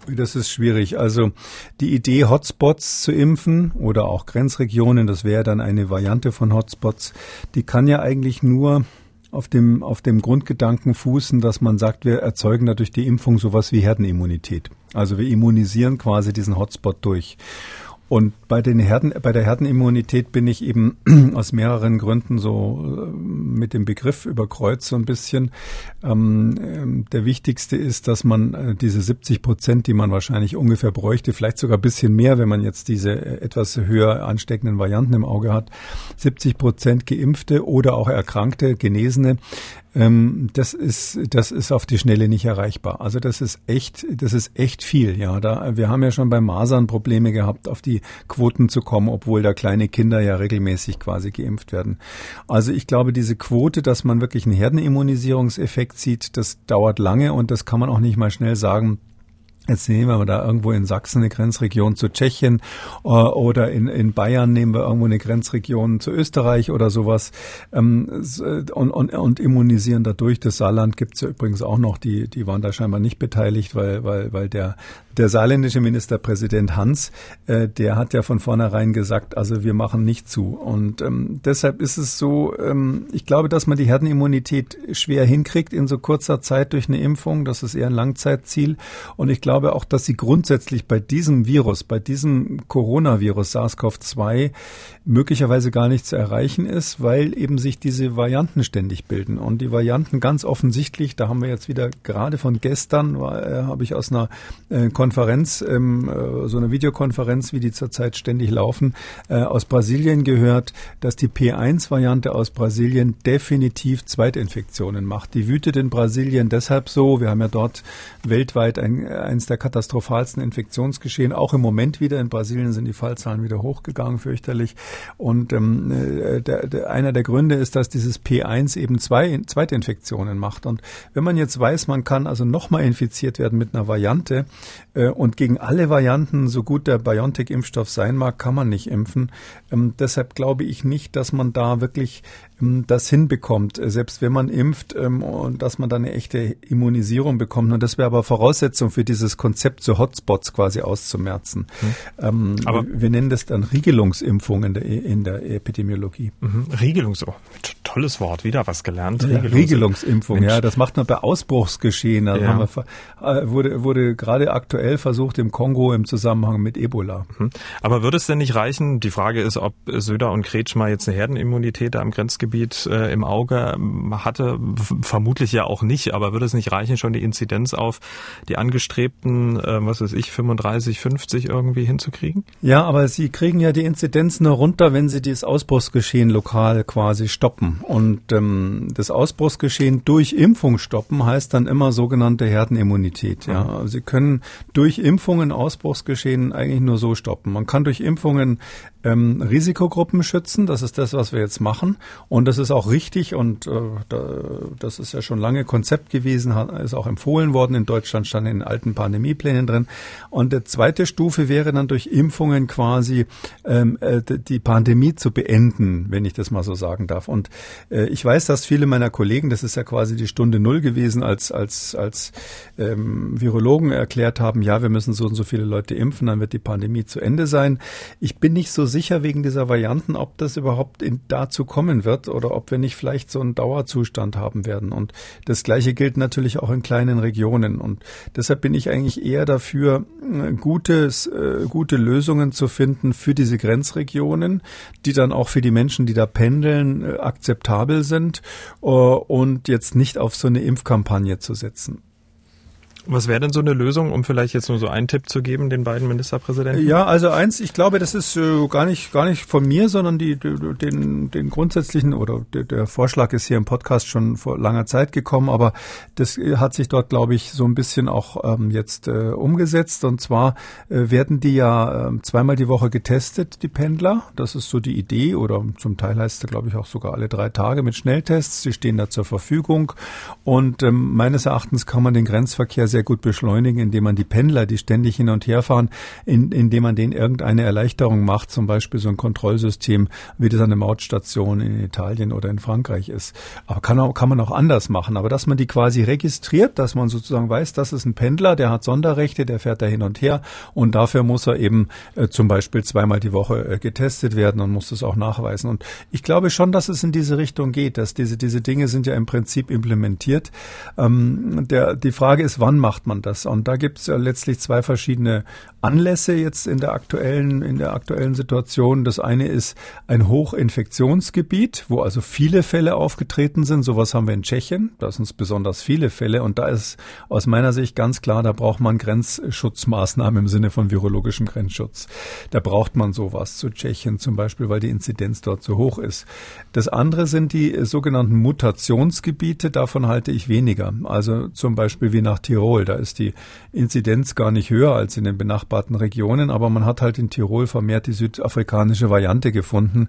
Das ist schwierig. Also die Idee, Hotspots zu impfen oder auch Grenzregionen, das wäre dann eine Variante von Hotspots, die kann ja eigentlich nur auf dem, auf dem Grundgedanken fußen, dass man sagt, wir erzeugen dadurch die Impfung sowas wie Herdenimmunität. Also wir immunisieren quasi diesen Hotspot durch. Und bei den Herden, bei der Herdenimmunität bin ich eben aus mehreren Gründen so äh, mit dem Begriff überkreuzt so ein bisschen. Ähm, ähm, der wichtigste ist, dass man äh, diese 70 Prozent, die man wahrscheinlich ungefähr bräuchte, vielleicht sogar ein bisschen mehr, wenn man jetzt diese äh, etwas höher ansteckenden Varianten im Auge hat, 70 Prozent Geimpfte oder auch Erkrankte, Genesene, ähm, das ist, das ist auf die Schnelle nicht erreichbar. Also das ist echt, das ist echt viel. Ja, da, wir haben ja schon bei Masern Probleme gehabt, auf die Quoten zu kommen, obwohl da kleine Kinder ja regelmäßig quasi geimpft werden. Also ich glaube, diese Quote, dass man wirklich einen Herdenimmunisierungseffekt sieht, das dauert lange und das kann man auch nicht mal schnell sagen, Jetzt nehmen wir da irgendwo in Sachsen eine Grenzregion zu Tschechien äh, oder in, in Bayern nehmen wir irgendwo eine Grenzregion zu Österreich oder sowas ähm, und, und, und immunisieren dadurch. Das Saarland gibt es ja übrigens auch noch, die, die waren da scheinbar nicht beteiligt, weil, weil, weil der, der saarländische Ministerpräsident Hans, äh, der hat ja von vornherein gesagt, also wir machen nicht zu. Und ähm, deshalb ist es so, ähm, ich glaube, dass man die Herdenimmunität schwer hinkriegt in so kurzer Zeit durch eine Impfung. Das ist eher ein Langzeitziel. Und ich glaube, glaube auch, dass sie grundsätzlich bei diesem Virus, bei diesem Coronavirus SARS-CoV-2 möglicherweise gar nicht zu erreichen ist, weil eben sich diese Varianten ständig bilden. Und die Varianten ganz offensichtlich, da haben wir jetzt wieder gerade von gestern, äh, habe ich aus einer äh, Konferenz, ähm, äh, so einer Videokonferenz, wie die zurzeit ständig laufen, äh, aus Brasilien gehört, dass die P1-Variante aus Brasilien definitiv Zweitinfektionen macht. Die wütet in Brasilien deshalb so, wir haben ja dort weltweit ein, eins der katastrophalsten Infektionsgeschehen. Auch im Moment wieder in Brasilien sind die Fallzahlen wieder hochgegangen, fürchterlich. Und ähm, äh, der, der, einer der Gründe ist, dass dieses P1 eben zwei Zweitinfektionen macht. Und wenn man jetzt weiß, man kann also nochmal infiziert werden mit einer Variante äh, und gegen alle Varianten, so gut der BioNTech-Impfstoff sein mag, kann man nicht impfen. Ähm, deshalb glaube ich nicht, dass man da wirklich das hinbekommt, äh, selbst wenn man impft ähm, und dass man dann eine echte Immunisierung bekommt. Und das wäre aber Voraussetzung für dieses Konzept, so Hotspots quasi auszumerzen. Mhm. aber wir nennen das dann Riegelungsimpfung in der, in der Epidemiologie. Mhm. Riegelungs, oh, tolles Wort, wieder was gelernt. Ja, Riegelungs Riegelungsimpfung, Mensch. ja, das macht man bei Ausbruchsgeschehen. Da ja. wir, wurde, wurde gerade aktuell versucht im Kongo im Zusammenhang mit Ebola. Mhm. Aber würde es denn nicht reichen? Die Frage ist, ob Söder und Kretschmer jetzt eine Herdenimmunität da am Grenzgebiet Einzugsgebiet äh, im Auge ähm, hatte, vermutlich ja auch nicht, aber würde es nicht reichen, schon die Inzidenz auf die angestrebten, äh, was weiß ich, 35, 50 irgendwie hinzukriegen? Ja, aber sie kriegen ja die Inzidenz nur runter, wenn sie das Ausbruchsgeschehen lokal quasi stoppen. Und ähm, das Ausbruchsgeschehen durch Impfung stoppen heißt dann immer sogenannte Herdenimmunität. Ja, mhm. sie können durch Impfungen Ausbruchsgeschehen eigentlich nur so stoppen. Man kann durch Impfungen ähm, Risikogruppen schützen. Das ist das, was wir jetzt machen. Und das ist auch richtig und äh, das ist ja schon lange Konzept gewesen, ist auch empfohlen worden. In Deutschland stand in alten Pandemieplänen drin. Und die zweite Stufe wäre dann durch Impfungen quasi ähm, äh, die Pandemie zu beenden, wenn ich das mal so sagen darf. Und äh, ich weiß, dass viele meiner Kollegen, das ist ja quasi die Stunde Null gewesen, als, als, als ähm, Virologen erklärt haben, ja, wir müssen so und so viele Leute impfen, dann wird die Pandemie zu Ende sein. Ich bin nicht so sicher wegen dieser Varianten, ob das überhaupt in, dazu kommen wird oder ob wir nicht vielleicht so einen Dauerzustand haben werden. Und das Gleiche gilt natürlich auch in kleinen Regionen. Und deshalb bin ich eigentlich eher dafür, äh, gutes, äh, gute Lösungen zu finden für diese Grenzregionen, die dann auch für die Menschen, die da pendeln, äh, akzeptabel sind äh, und jetzt nicht auf so eine Impfkampagne zu setzen. Was wäre denn so eine Lösung, um vielleicht jetzt nur so einen Tipp zu geben, den beiden Ministerpräsidenten? Ja, also eins, ich glaube, das ist äh, gar nicht gar nicht von mir, sondern die, den, den grundsätzlichen oder der, der Vorschlag ist hier im Podcast schon vor langer Zeit gekommen, aber das hat sich dort, glaube ich, so ein bisschen auch ähm, jetzt äh, umgesetzt. Und zwar äh, werden die ja äh, zweimal die Woche getestet, die Pendler. Das ist so die Idee oder zum Teil heißt es, glaube ich, auch sogar alle drei Tage mit Schnelltests. Sie stehen da zur Verfügung und ähm, meines Erachtens kann man den Grenzverkehr sehr gut beschleunigen, indem man die Pendler, die ständig hin und her fahren, in, indem man denen irgendeine Erleichterung macht, zum Beispiel so ein Kontrollsystem, wie das an der Mautstation in Italien oder in Frankreich ist. Aber kann, auch, kann man auch anders machen. Aber dass man die quasi registriert, dass man sozusagen weiß, das ist ein Pendler, der hat Sonderrechte, der fährt da hin und her und dafür muss er eben äh, zum Beispiel zweimal die Woche äh, getestet werden und muss das auch nachweisen. Und ich glaube schon, dass es in diese Richtung geht, dass diese, diese Dinge sind ja im Prinzip implementiert. Ähm, der, die Frage ist, wann macht man das? Und da gibt es ja letztlich zwei verschiedene Anlässe jetzt in der aktuellen, in der aktuellen Situation. Das eine ist ein Hochinfektionsgebiet, wo also viele Fälle aufgetreten sind. Sowas haben wir in Tschechien. Da sind besonders viele Fälle. Und da ist aus meiner Sicht ganz klar, da braucht man Grenzschutzmaßnahmen im Sinne von virologischem Grenzschutz. Da braucht man sowas zu Tschechien zum Beispiel, weil die Inzidenz dort so hoch ist. Das andere sind die sogenannten Mutationsgebiete. Davon halte ich weniger. Also zum Beispiel wie nach Tirol. Da ist die Inzidenz gar nicht höher als in den benachbarten benachbarten Regionen, aber man hat halt in Tirol vermehrt die südafrikanische Variante gefunden.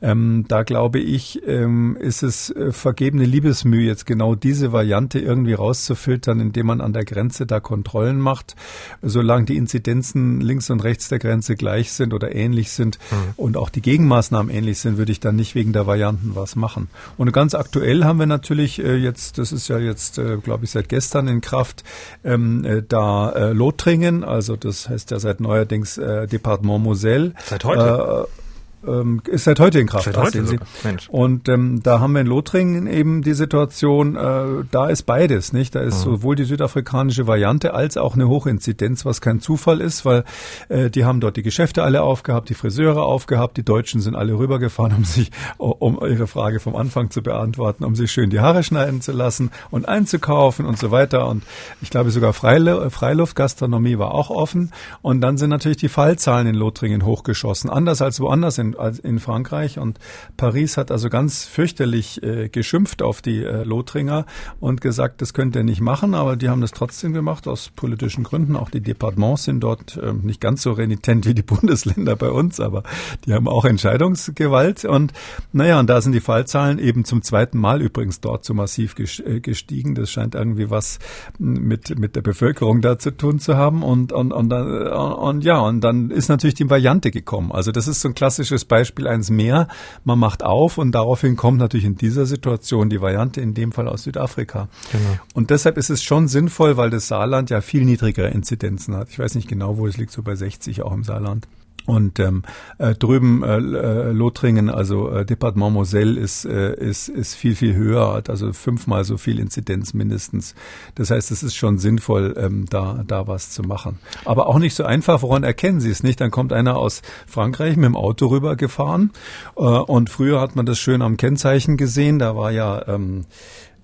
Ähm, da glaube ich, ähm, ist es äh, vergebene Liebesmühe, jetzt genau diese Variante irgendwie rauszufiltern, indem man an der Grenze da Kontrollen macht. Solange die Inzidenzen links und rechts der Grenze gleich sind oder ähnlich sind mhm. und auch die Gegenmaßnahmen ähnlich sind, würde ich dann nicht wegen der Varianten was machen. Und ganz aktuell haben wir natürlich äh, jetzt, das ist ja jetzt, äh, glaube ich, seit gestern in Kraft, ähm, äh, da äh, Lothringen, also das heißt ja seit neuerdings äh, Departement Moselle. Seit heute? Äh, ähm, ist seit heute in Kraft. Seit heute Sie. Mensch. Und ähm, da haben wir in Lothringen eben die Situation, äh, da ist beides, nicht? Da ist mhm. sowohl die südafrikanische Variante als auch eine Hochinzidenz, was kein Zufall ist, weil äh, die haben dort die Geschäfte alle aufgehabt, die Friseure aufgehabt, die Deutschen sind alle rübergefahren, um sich, um ihre Frage vom Anfang zu beantworten, um sich schön die Haare schneiden zu lassen und einzukaufen und so weiter. Und ich glaube sogar Freil Freiluftgastronomie war auch offen. Und dann sind natürlich die Fallzahlen in Lothringen hochgeschossen, anders als woanders in in Frankreich. Und Paris hat also ganz fürchterlich äh, geschimpft auf die äh, Lothringer und gesagt, das könnt ihr nicht machen, aber die haben das trotzdem gemacht aus politischen Gründen. Auch die Departements sind dort äh, nicht ganz so renitent wie die Bundesländer bei uns, aber die haben auch Entscheidungsgewalt. Und naja, und da sind die Fallzahlen eben zum zweiten Mal übrigens dort so massiv äh, gestiegen. Das scheint irgendwie was mit, mit der Bevölkerung da zu tun zu haben. Und, und, und, und, und ja, und dann ist natürlich die Variante gekommen. Also das ist so ein klassisches Beispiel eins mehr. Man macht auf und daraufhin kommt natürlich in dieser Situation die Variante in dem Fall aus Südafrika. Genau. Und deshalb ist es schon sinnvoll, weil das Saarland ja viel niedrigere Inzidenzen hat. Ich weiß nicht genau, wo es liegt, so bei 60 auch im Saarland. Und ähm, äh, drüben äh, äh, Lothringen, also äh, Departement Moselle, ist, äh, ist, ist viel, viel höher, hat also fünfmal so viel Inzidenz mindestens. Das heißt, es ist schon sinnvoll, ähm, da, da was zu machen. Aber auch nicht so einfach, woran erkennen Sie es nicht? Dann kommt einer aus Frankreich mit dem Auto rübergefahren äh, und früher hat man das schön am Kennzeichen gesehen, da war ja ähm,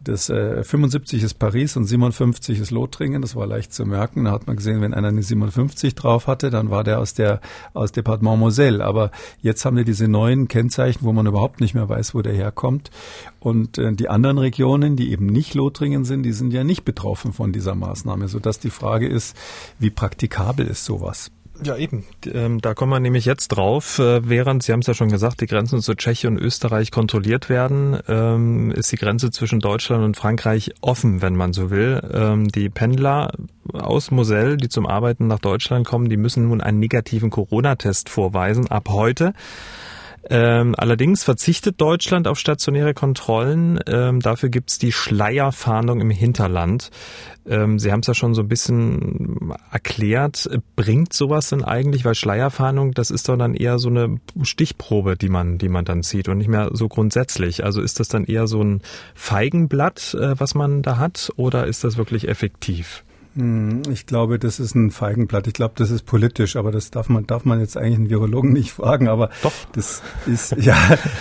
das äh, 75 ist Paris und 57 ist Lothringen. Das war leicht zu merken. Da hat man gesehen, wenn einer eine 57 drauf hatte, dann war der aus der aus Departement Moselle. Aber jetzt haben wir diese neuen Kennzeichen, wo man überhaupt nicht mehr weiß, wo der herkommt. Und äh, die anderen Regionen, die eben nicht Lothringen sind, die sind ja nicht betroffen von dieser Maßnahme, sodass die Frage ist, wie praktikabel ist sowas? Ja, eben. Ähm, da kommen wir nämlich jetzt drauf. Äh, während, Sie haben es ja schon gesagt, die Grenzen zu Tschechien und Österreich kontrolliert werden, ähm, ist die Grenze zwischen Deutschland und Frankreich offen, wenn man so will. Ähm, die Pendler aus Moselle, die zum Arbeiten nach Deutschland kommen, die müssen nun einen negativen Corona-Test vorweisen ab heute. Ähm, allerdings verzichtet Deutschland auf stationäre Kontrollen. Ähm, dafür gibt's die Schleierfahndung im Hinterland. Ähm, Sie haben es ja schon so ein bisschen erklärt. Bringt sowas denn eigentlich? Weil Schleierfahndung, das ist doch dann eher so eine Stichprobe, die man, die man dann zieht und nicht mehr so grundsätzlich. Also ist das dann eher so ein Feigenblatt, äh, was man da hat, oder ist das wirklich effektiv? Hm, ich glaube, das ist ein Feigenblatt. Ich glaube, das ist politisch, aber das darf man, darf man jetzt eigentlich einen Virologen nicht fragen. Aber doch. das ist, ja,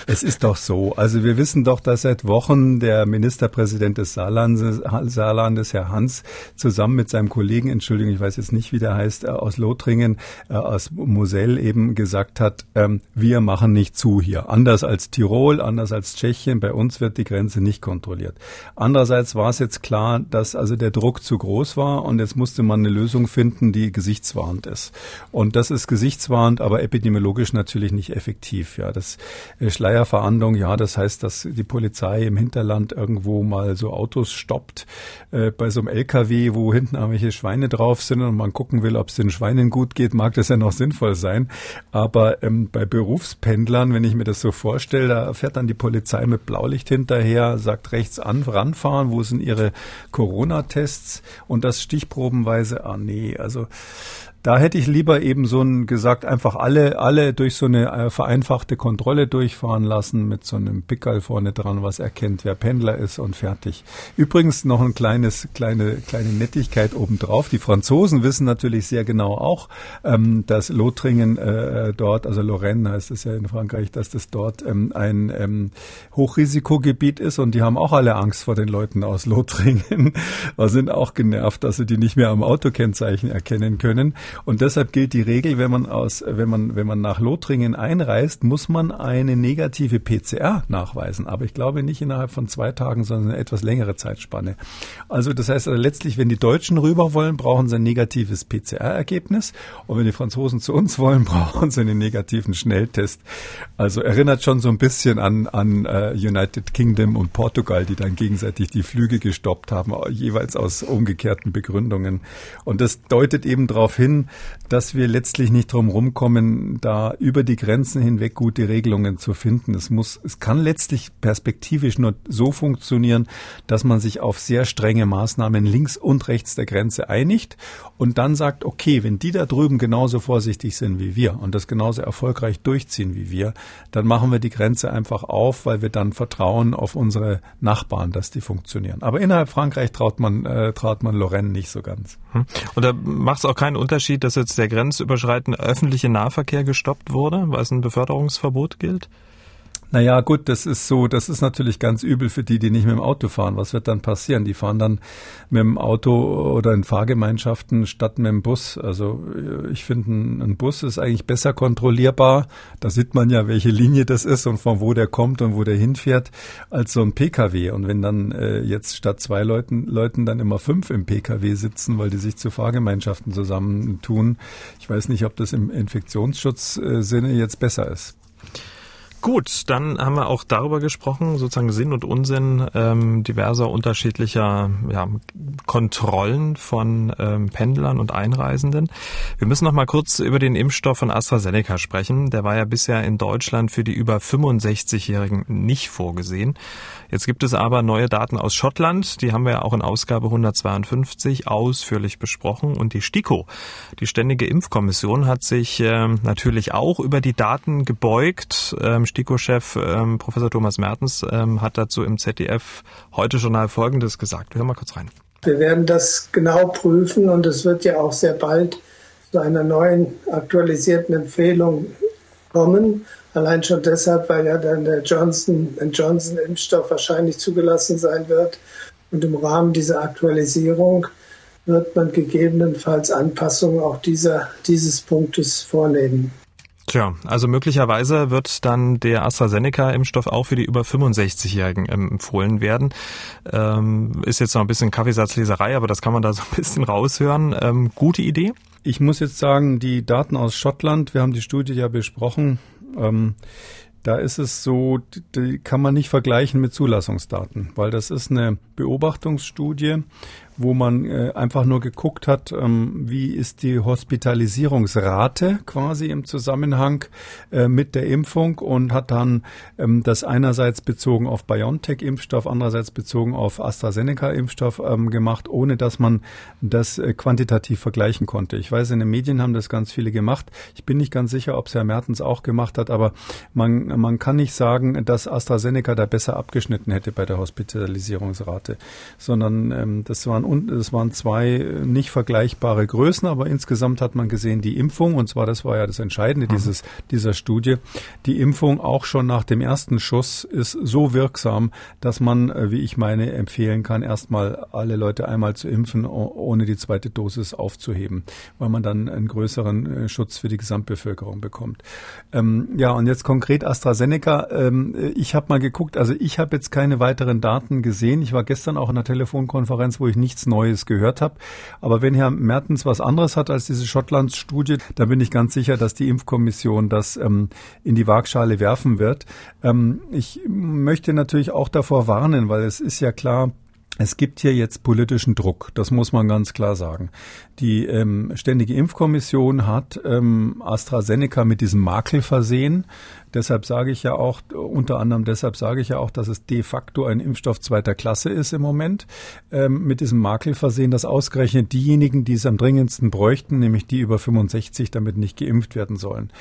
es ist doch so. Also wir wissen doch, dass seit Wochen der Ministerpräsident des Saarlandes, Saarlandes Herr Hans, zusammen mit seinem Kollegen, Entschuldigung, ich weiß jetzt nicht, wie der heißt, äh, aus Lothringen, äh, aus Moselle eben gesagt hat, ähm, wir machen nicht zu hier. Anders als Tirol, anders als Tschechien, bei uns wird die Grenze nicht kontrolliert. Andererseits war es jetzt klar, dass also der Druck zu groß war und jetzt musste man eine Lösung finden, die gesichtswahrend ist. Und das ist gesichtswahrend, aber epidemiologisch natürlich nicht effektiv. Ja, das äh, Schleierverhandlung, ja, das heißt, dass die Polizei im Hinterland irgendwo mal so Autos stoppt äh, bei so einem LKW, wo hinten irgendwelche Schweine drauf sind und man gucken will, ob es den Schweinen gut geht, mag das ja noch sinnvoll sein. Aber ähm, bei Berufspendlern, wenn ich mir das so vorstelle, da fährt dann die Polizei mit Blaulicht hinterher, sagt rechts an, ranfahren, wo sind ihre Corona-Tests und das stichprobenweise, ah nee, also Da hätte ich lieber eben so ein gesagt, einfach alle, alle durch so eine äh, vereinfachte Kontrolle durchfahren lassen mit so einem Pickerl vorne dran, was erkennt, wer Pendler ist und fertig. Übrigens noch ein kleines, kleine, kleine Nettigkeit obendrauf. Die Franzosen wissen natürlich sehr genau auch, ähm, dass Lothringen äh, dort, also Lorraine heißt es ja in Frankreich, dass das dort ähm, ein ähm, Hochrisikogebiet ist und die haben auch alle Angst vor den Leuten aus Lothringen, sind auch genervt, dass sie die nicht mehr am Autokennzeichen erkennen können. Und deshalb gilt die Regel, wenn man aus, wenn man, wenn man nach Lothringen einreist, muss man eine negative PCR nachweisen. Aber ich glaube nicht innerhalb von zwei Tagen, sondern eine etwas längere Zeitspanne. Also das heißt also letztlich, wenn die Deutschen rüber wollen, brauchen sie ein negatives PCR-Ergebnis. Und wenn die Franzosen zu uns wollen, brauchen sie einen negativen Schnelltest. Also erinnert schon so ein bisschen an, an uh, United Kingdom und Portugal, die dann gegenseitig die Flüge gestoppt haben, jeweils aus umgekehrten Begründungen. Und das deutet eben darauf hin, dass wir letztlich nicht drum rumkommen, da über die Grenzen hinweg gute Regelungen zu finden. Es muss, es kann letztlich perspektivisch nur so funktionieren, dass man sich auf sehr strenge Maßnahmen links und rechts der Grenze einigt und dann sagt, okay, wenn die da drüben genauso vorsichtig sind wie wir und das genauso erfolgreich durchziehen wie wir, dann machen wir die Grenze einfach auf, weil wir dann vertrauen auf unsere Nachbarn, dass die funktionieren. Aber innerhalb Frankreich traut man, äh, traut man Lorraine nicht so ganz. Hm. Und da macht es auch keinen Unterschied, dass jetzt der grenzüberschreitende öffentliche Nahverkehr gestoppt wurde, weil es ein Beförderungsverbot gilt? Naja, gut, das ist so, das ist natürlich ganz übel für die, die nicht mit dem Auto fahren. Was wird dann passieren? Die fahren dann mit dem Auto oder in Fahrgemeinschaften statt mit dem Bus. Also äh, ich finde, ein Bus ist eigentlich besser kontrollierbar. Da sieht man ja, welche Linie das ist und von wo der kommt und wo der hinfährt, als so ein Pkw. Und wenn dann äh, jetzt statt zwei Leuten, Leuten dann immer fünf im Pkw sitzen, weil die sich zu Fahrgemeinschaften zusammentun, ich weiß nicht, ob das im Infektionsschutzsinne jetzt besser ist. Gut, dann haben wir auch darüber gesprochen, sozusagen Sinn und Unsinn ähm, diverser unterschiedlicher ja, Kontrollen von ähm, Pendlern und Einreisenden. Wir müssen noch mal kurz über den Impfstoff von AstraZeneca sprechen. Der war ja bisher in Deutschland für die über 65-Jährigen nicht vorgesehen. Jetzt gibt es aber neue Daten aus Schottland. Die haben wir ja auch in Ausgabe 152 ausführlich besprochen. Und die STIKO, die Ständige Impfkommission, hat sich äh, natürlich auch über die Daten gebeugt. Ähm, STIKO-Chef ähm, Professor Thomas Mertens ähm, hat dazu im ZDF heute Journal Folgendes gesagt. Wir hören mal kurz rein. Wir werden das genau prüfen und es wird ja auch sehr bald zu einer neuen aktualisierten Empfehlung kommen. Allein schon deshalb, weil ja dann der Johnson Johnson Impfstoff wahrscheinlich zugelassen sein wird. Und im Rahmen dieser Aktualisierung wird man gegebenenfalls Anpassungen auch dieser, dieses Punktes vornehmen. Tja, also möglicherweise wird dann der AstraZeneca-Impfstoff auch für die über 65-Jährigen empfohlen werden. Ähm, ist jetzt noch ein bisschen Kaffeesatzleserei, aber das kann man da so ein bisschen raushören. Ähm, gute Idee? Ich muss jetzt sagen, die Daten aus Schottland, wir haben die Studie ja besprochen, ähm, da ist es so, die kann man nicht vergleichen mit Zulassungsdaten, weil das ist eine Beobachtungsstudie wo man äh, einfach nur geguckt hat, ähm, wie ist die Hospitalisierungsrate quasi im Zusammenhang äh, mit der Impfung und hat dann ähm, das einerseits bezogen auf BioNTech-Impfstoff, andererseits bezogen auf AstraZeneca-Impfstoff ähm, gemacht, ohne dass man das äh, quantitativ vergleichen konnte. Ich weiß, in den Medien haben das ganz viele gemacht. Ich bin nicht ganz sicher, ob es Herr Mertens auch gemacht hat, aber man, man kann nicht sagen, dass AstraZeneca da besser abgeschnitten hätte bei der Hospitalisierungsrate, sondern ähm, das waren und es waren zwei nicht vergleichbare Größen, aber insgesamt hat man gesehen, die Impfung, und zwar das war ja das Entscheidende mhm. dieses, dieser Studie, die Impfung auch schon nach dem ersten Schuss ist so wirksam, dass man, äh, wie ich meine, empfehlen kann, erstmal alle Leute einmal zu impfen, ohne die zweite Dosis aufzuheben, weil man dann einen größeren äh, Schutz für die Gesamtbevölkerung bekommt. Ähm, ja, und jetzt konkret AstraZeneca. Ähm, ich habe mal geguckt, also ich habe jetzt keine weiteren Daten gesehen. Ich war gestern auch in einer Telefonkonferenz, wo ich nichts nichts Neues gehört habe. Aber wenn Herr Mertens was anderes hat als diese Schottlands-Studie, dann bin ich ganz sicher, dass die Impfkommission das ähm, in die Waagschale werfen wird. Ähm, ich möchte natürlich auch davor warnen, weil es ist ja klar, es gibt hier jetzt politischen Druck, das muss man ganz klar sagen. Die ähm, Ständige Impfkommission hat ähm, AstraZeneca mit diesem Makel versehen, Deshalb sage ich ja auch, unter anderem deshalb sage ich ja auch, dass es de facto ein Impfstoff zweiter Klasse ist im Moment, ähm, mit diesem Makel versehen, dass ausgerechnet diejenigen, die es am dringendsten bräuchten, nämlich die über 65, damit nicht geimpft werden sollen.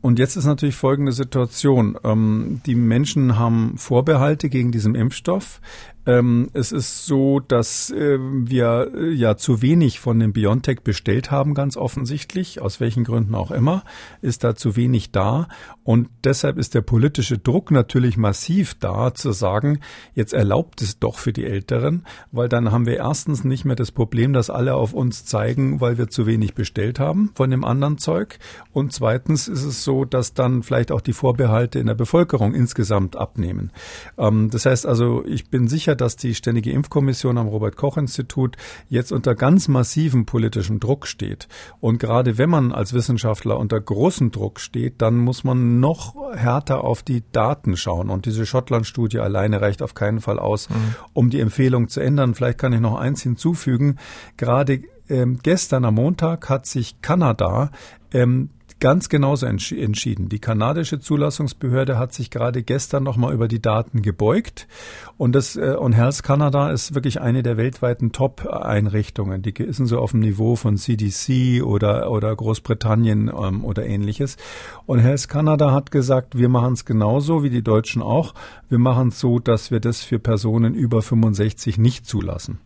Und jetzt ist natürlich folgende Situation. Ähm, die Menschen haben Vorbehalte gegen diesen Impfstoff. Ähm, es ist so, dass äh, wir äh, ja zu wenig von dem BioNTech bestellt haben, ganz offensichtlich. Aus welchen Gründen auch immer ist da zu wenig da. Und deshalb ist der politische Druck natürlich massiv da, zu sagen, jetzt erlaubt es doch für die Älteren, weil dann haben wir erstens nicht mehr das Problem, dass alle auf uns zeigen, weil wir zu wenig bestellt haben von dem anderen Zeug. Und zweitens ist es so, dass dann vielleicht auch die Vorbehalte in der Bevölkerung insgesamt abnehmen. Ähm, das heißt also, ich bin sicher, dass die Ständige Impfkommission am Robert Koch Institut jetzt unter ganz massivem politischem Druck steht. Und gerade wenn man als Wissenschaftler unter großem Druck steht, dann muss man noch härter auf die Daten schauen. Und diese Schottland-Studie alleine reicht auf keinen Fall aus, mhm. um die Empfehlung zu ändern. Vielleicht kann ich noch eins hinzufügen. Gerade ähm, gestern am Montag hat sich Kanada ähm, ganz genauso entsch entschieden. Die kanadische Zulassungsbehörde hat sich gerade gestern nochmal über die Daten gebeugt und das äh, und Health Canada ist wirklich eine der weltweiten Top-Einrichtungen. Die sind so auf dem Niveau von CDC oder oder Großbritannien ähm, oder ähnliches. Und Health Canada hat gesagt, wir machen es genauso wie die Deutschen auch. Wir machen es so, dass wir das für Personen über 65 nicht zulassen.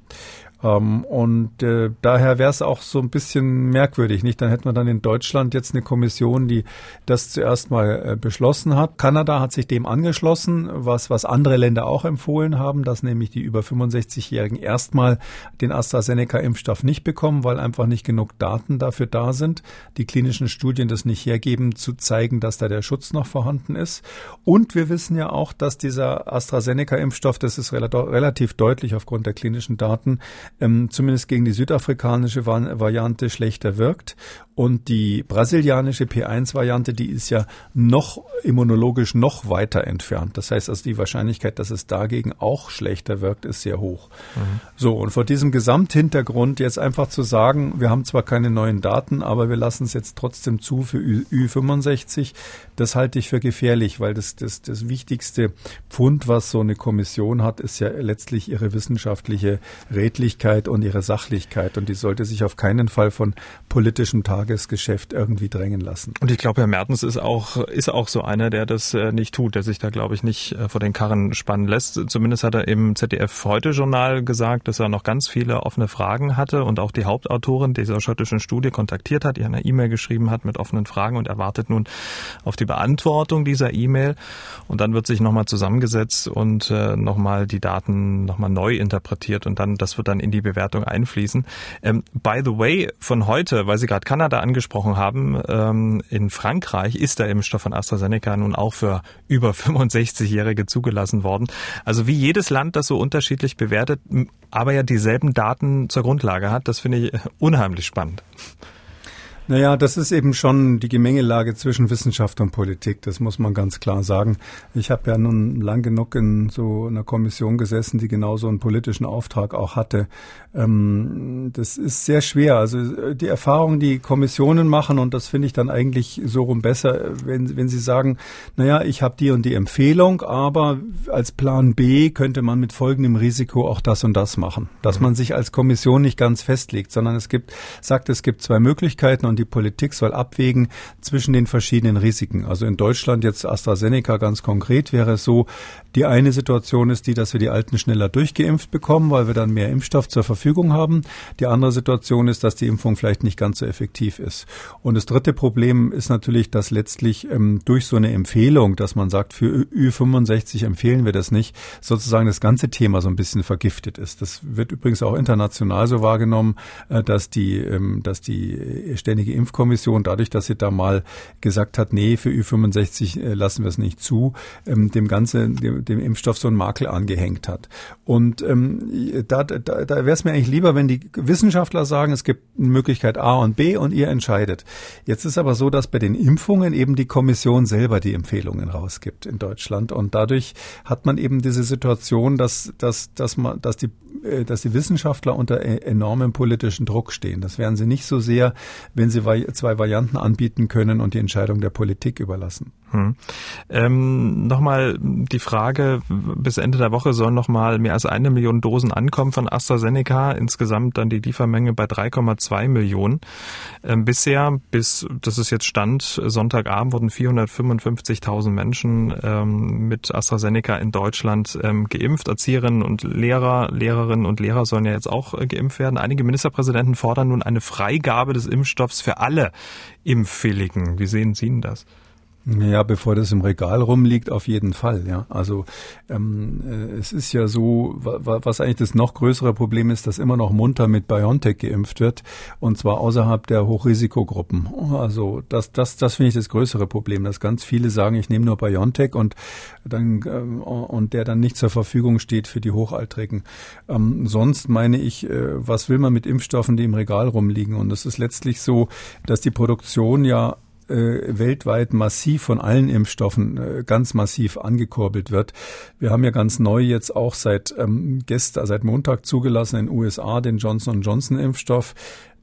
Ähm, und äh, daher wäre es auch so ein bisschen merkwürdig, nicht? Dann hätten wir dann in Deutschland jetzt eine Kommission, die das zuerst mal äh, beschlossen hat. Kanada hat sich dem angeschlossen, was was andere Länder auch empfohlen haben, dass nämlich die über 65-Jährigen erstmal den AstraZeneca-Impfstoff nicht bekommen, weil einfach nicht genug Daten dafür da sind. Die klinischen Studien das nicht hergeben, zu zeigen, dass da der Schutz noch vorhanden ist. Und wir wissen ja auch, dass dieser AstraZeneca-Impfstoff, das ist relativ deutlich aufgrund der klinischen Daten, ähm, zumindest gegen die südafrikanische Variante schlechter wirkt. Und die brasilianische P1-Variante, die ist ja noch immunologisch noch weiter entfernt. Das heißt also, die Wahrscheinlichkeit, dass es dagegen auch schlechter wirkt, ist sehr hoch. Mhm. So, und vor diesem Gesamthintergrund jetzt einfach zu sagen, wir haben zwar keine neuen Daten, aber wir lassen es jetzt trotzdem zu für Ü Ü65, das halte ich für gefährlich, weil das, das, das wichtigste Pfund, was so eine Kommission hat, ist ja letztlich ihre wissenschaftliche Redlichkeit und ihre Sachlichkeit. Und die sollte sich auf keinen Fall von politischem Tage Tagesgeschäft irgendwie drängen lassen. Und ich glaube, Herr Mertens ist auch, ist auch so einer, der das äh, nicht tut, der sich da, glaube ich, nicht äh, vor den Karren spannen lässt. Zumindest hat er im ZDF Heute Journal gesagt, dass er noch ganz viele offene Fragen hatte und auch die Hauptautorin dieser schottischen Studie kontaktiert hat, ihr eine E-Mail geschrieben hat mit offenen Fragen und erwartet nun auf die Beantwortung dieser E-Mail. Und dann wird sich nochmal zusammengesetzt und äh, nochmal die Daten nochmal neu interpretiert und dann, das wird dann in die Bewertung einfließen. Ähm, by the way, von heute, weil Sie gerade Kanada angesprochen haben, ähm, in Frankreich ist der Impfstoff von AstraZeneca nun auch für über 65-Jährige zugelassen worden. Also wie jedes Land das so unterschiedlich bewertet, aber ja dieselben Daten zur Grundlage hat, das finde ich unheimlich spannend. Naja, das ist eben schon die Gemengelage zwischen Wissenschaft und Politik, das muss man ganz klar sagen. Ich habe ja nun lang genug in so einer Kommission gesessen, die genau so einen politischen Auftrag auch hatte. Ähm, das ist sehr schwer. Also die Erfahrungen, die Kommissionen machen, und das finde ich dann eigentlich so rum besser, wenn, wenn sie sagen, naja, ich habe die und die Empfehlung, aber als Plan B könnte man mit folgendem Risiko auch das und das machen. Dass mhm. man sich als Kommission nicht ganz festlegt, sondern es gibt, sagt, es gibt zwei Möglichkeiten und die Politik soll abwägen zwischen den verschiedenen Risiken. Also in Deutschland jetzt AstraZeneca ganz konkret wäre es so, die eine Situation ist die, dass wir die Alten schneller durchgeimpft bekommen, weil wir dann mehr Impfstoff zur Verfügung haben. Die andere Situation ist, dass die Impfung vielleicht nicht ganz so effektiv ist. Und das dritte Problem ist natürlich, dass letztlich ähm, durch so eine Empfehlung, dass man sagt, für Ü65 empfehlen wir das nicht, sozusagen das ganze Thema so ein bisschen vergiftet ist. Das wird übrigens auch international so wahrgenommen, äh, dass die, ähm, dass die ständige Impfkommission dadurch, dass sie da mal gesagt hat, nee, für Ü65 äh, lassen wir es nicht zu, ähm, dem Ganze, dem, dem Impfstoff so einen Makel angehängt hat. Und ähm, da, da, da wäre es mir eigentlich lieber, wenn die Wissenschaftler sagen, es gibt eine Möglichkeit A und B und ihr entscheidet. Jetzt ist aber so, dass bei den Impfungen eben die Kommission selber die Empfehlungen rausgibt in Deutschland. Und dadurch hat man eben diese Situation, dass, dass, dass, man, dass, die, äh, dass die Wissenschaftler unter e-, enormem politischen Druck stehen. Das wären sie nicht so sehr, wenn sie zwei Varianten anbieten können und die Entscheidung der Politik überlassen. Hm. Ähm, nochmal die Frage, bis Ende der Woche sollen nochmal mehr als eine Million Dosen ankommen von AstraZeneca, insgesamt dann die Liefermenge bei 3,2 Millionen. Ähm, bisher, bis, das ist jetzt Stand, Sonntagabend wurden 455.000 Menschen ähm, mit AstraZeneca in Deutschland ähm, geimpft. Erzieherinnen und Lehrer, Lehrerinnen und Lehrer sollen ja jetzt auch äh, geimpft werden. Einige Ministerpräsidenten fordern nun eine Freigabe des Impfstoffs für alle Impfwilligen. Wie sehen Sie denn das? Ja, bevor das im Regal rumliegt, auf jeden Fall. Ja, also ähm, äh, es ist ja so, was eigentlich das noch größere Problem ist, dass immer noch munter mit BioNTech geimpft wird und zwar außerhalb der Hochrisikogruppen. Also das, das, das finde ich das größere Problem, dass ganz viele sagen, ich nehme nur BioNTech und dann äh, und der dann nicht zur Verfügung steht für die Hochaltrigen. Ähm, sonst meine ich, äh, was will man mit Impfstoffen, die im Regal rumliegen? Und es ist letztlich so, dass die Produktion ja äh, weltweit massiv von allen Impfstoffen äh, ganz massiv angekurbelt wird. Wir haben ja ganz neu jetzt auch seit ähm, gestern, seit Montag zugelassen in den USA den Johnson Johnson Impfstoff.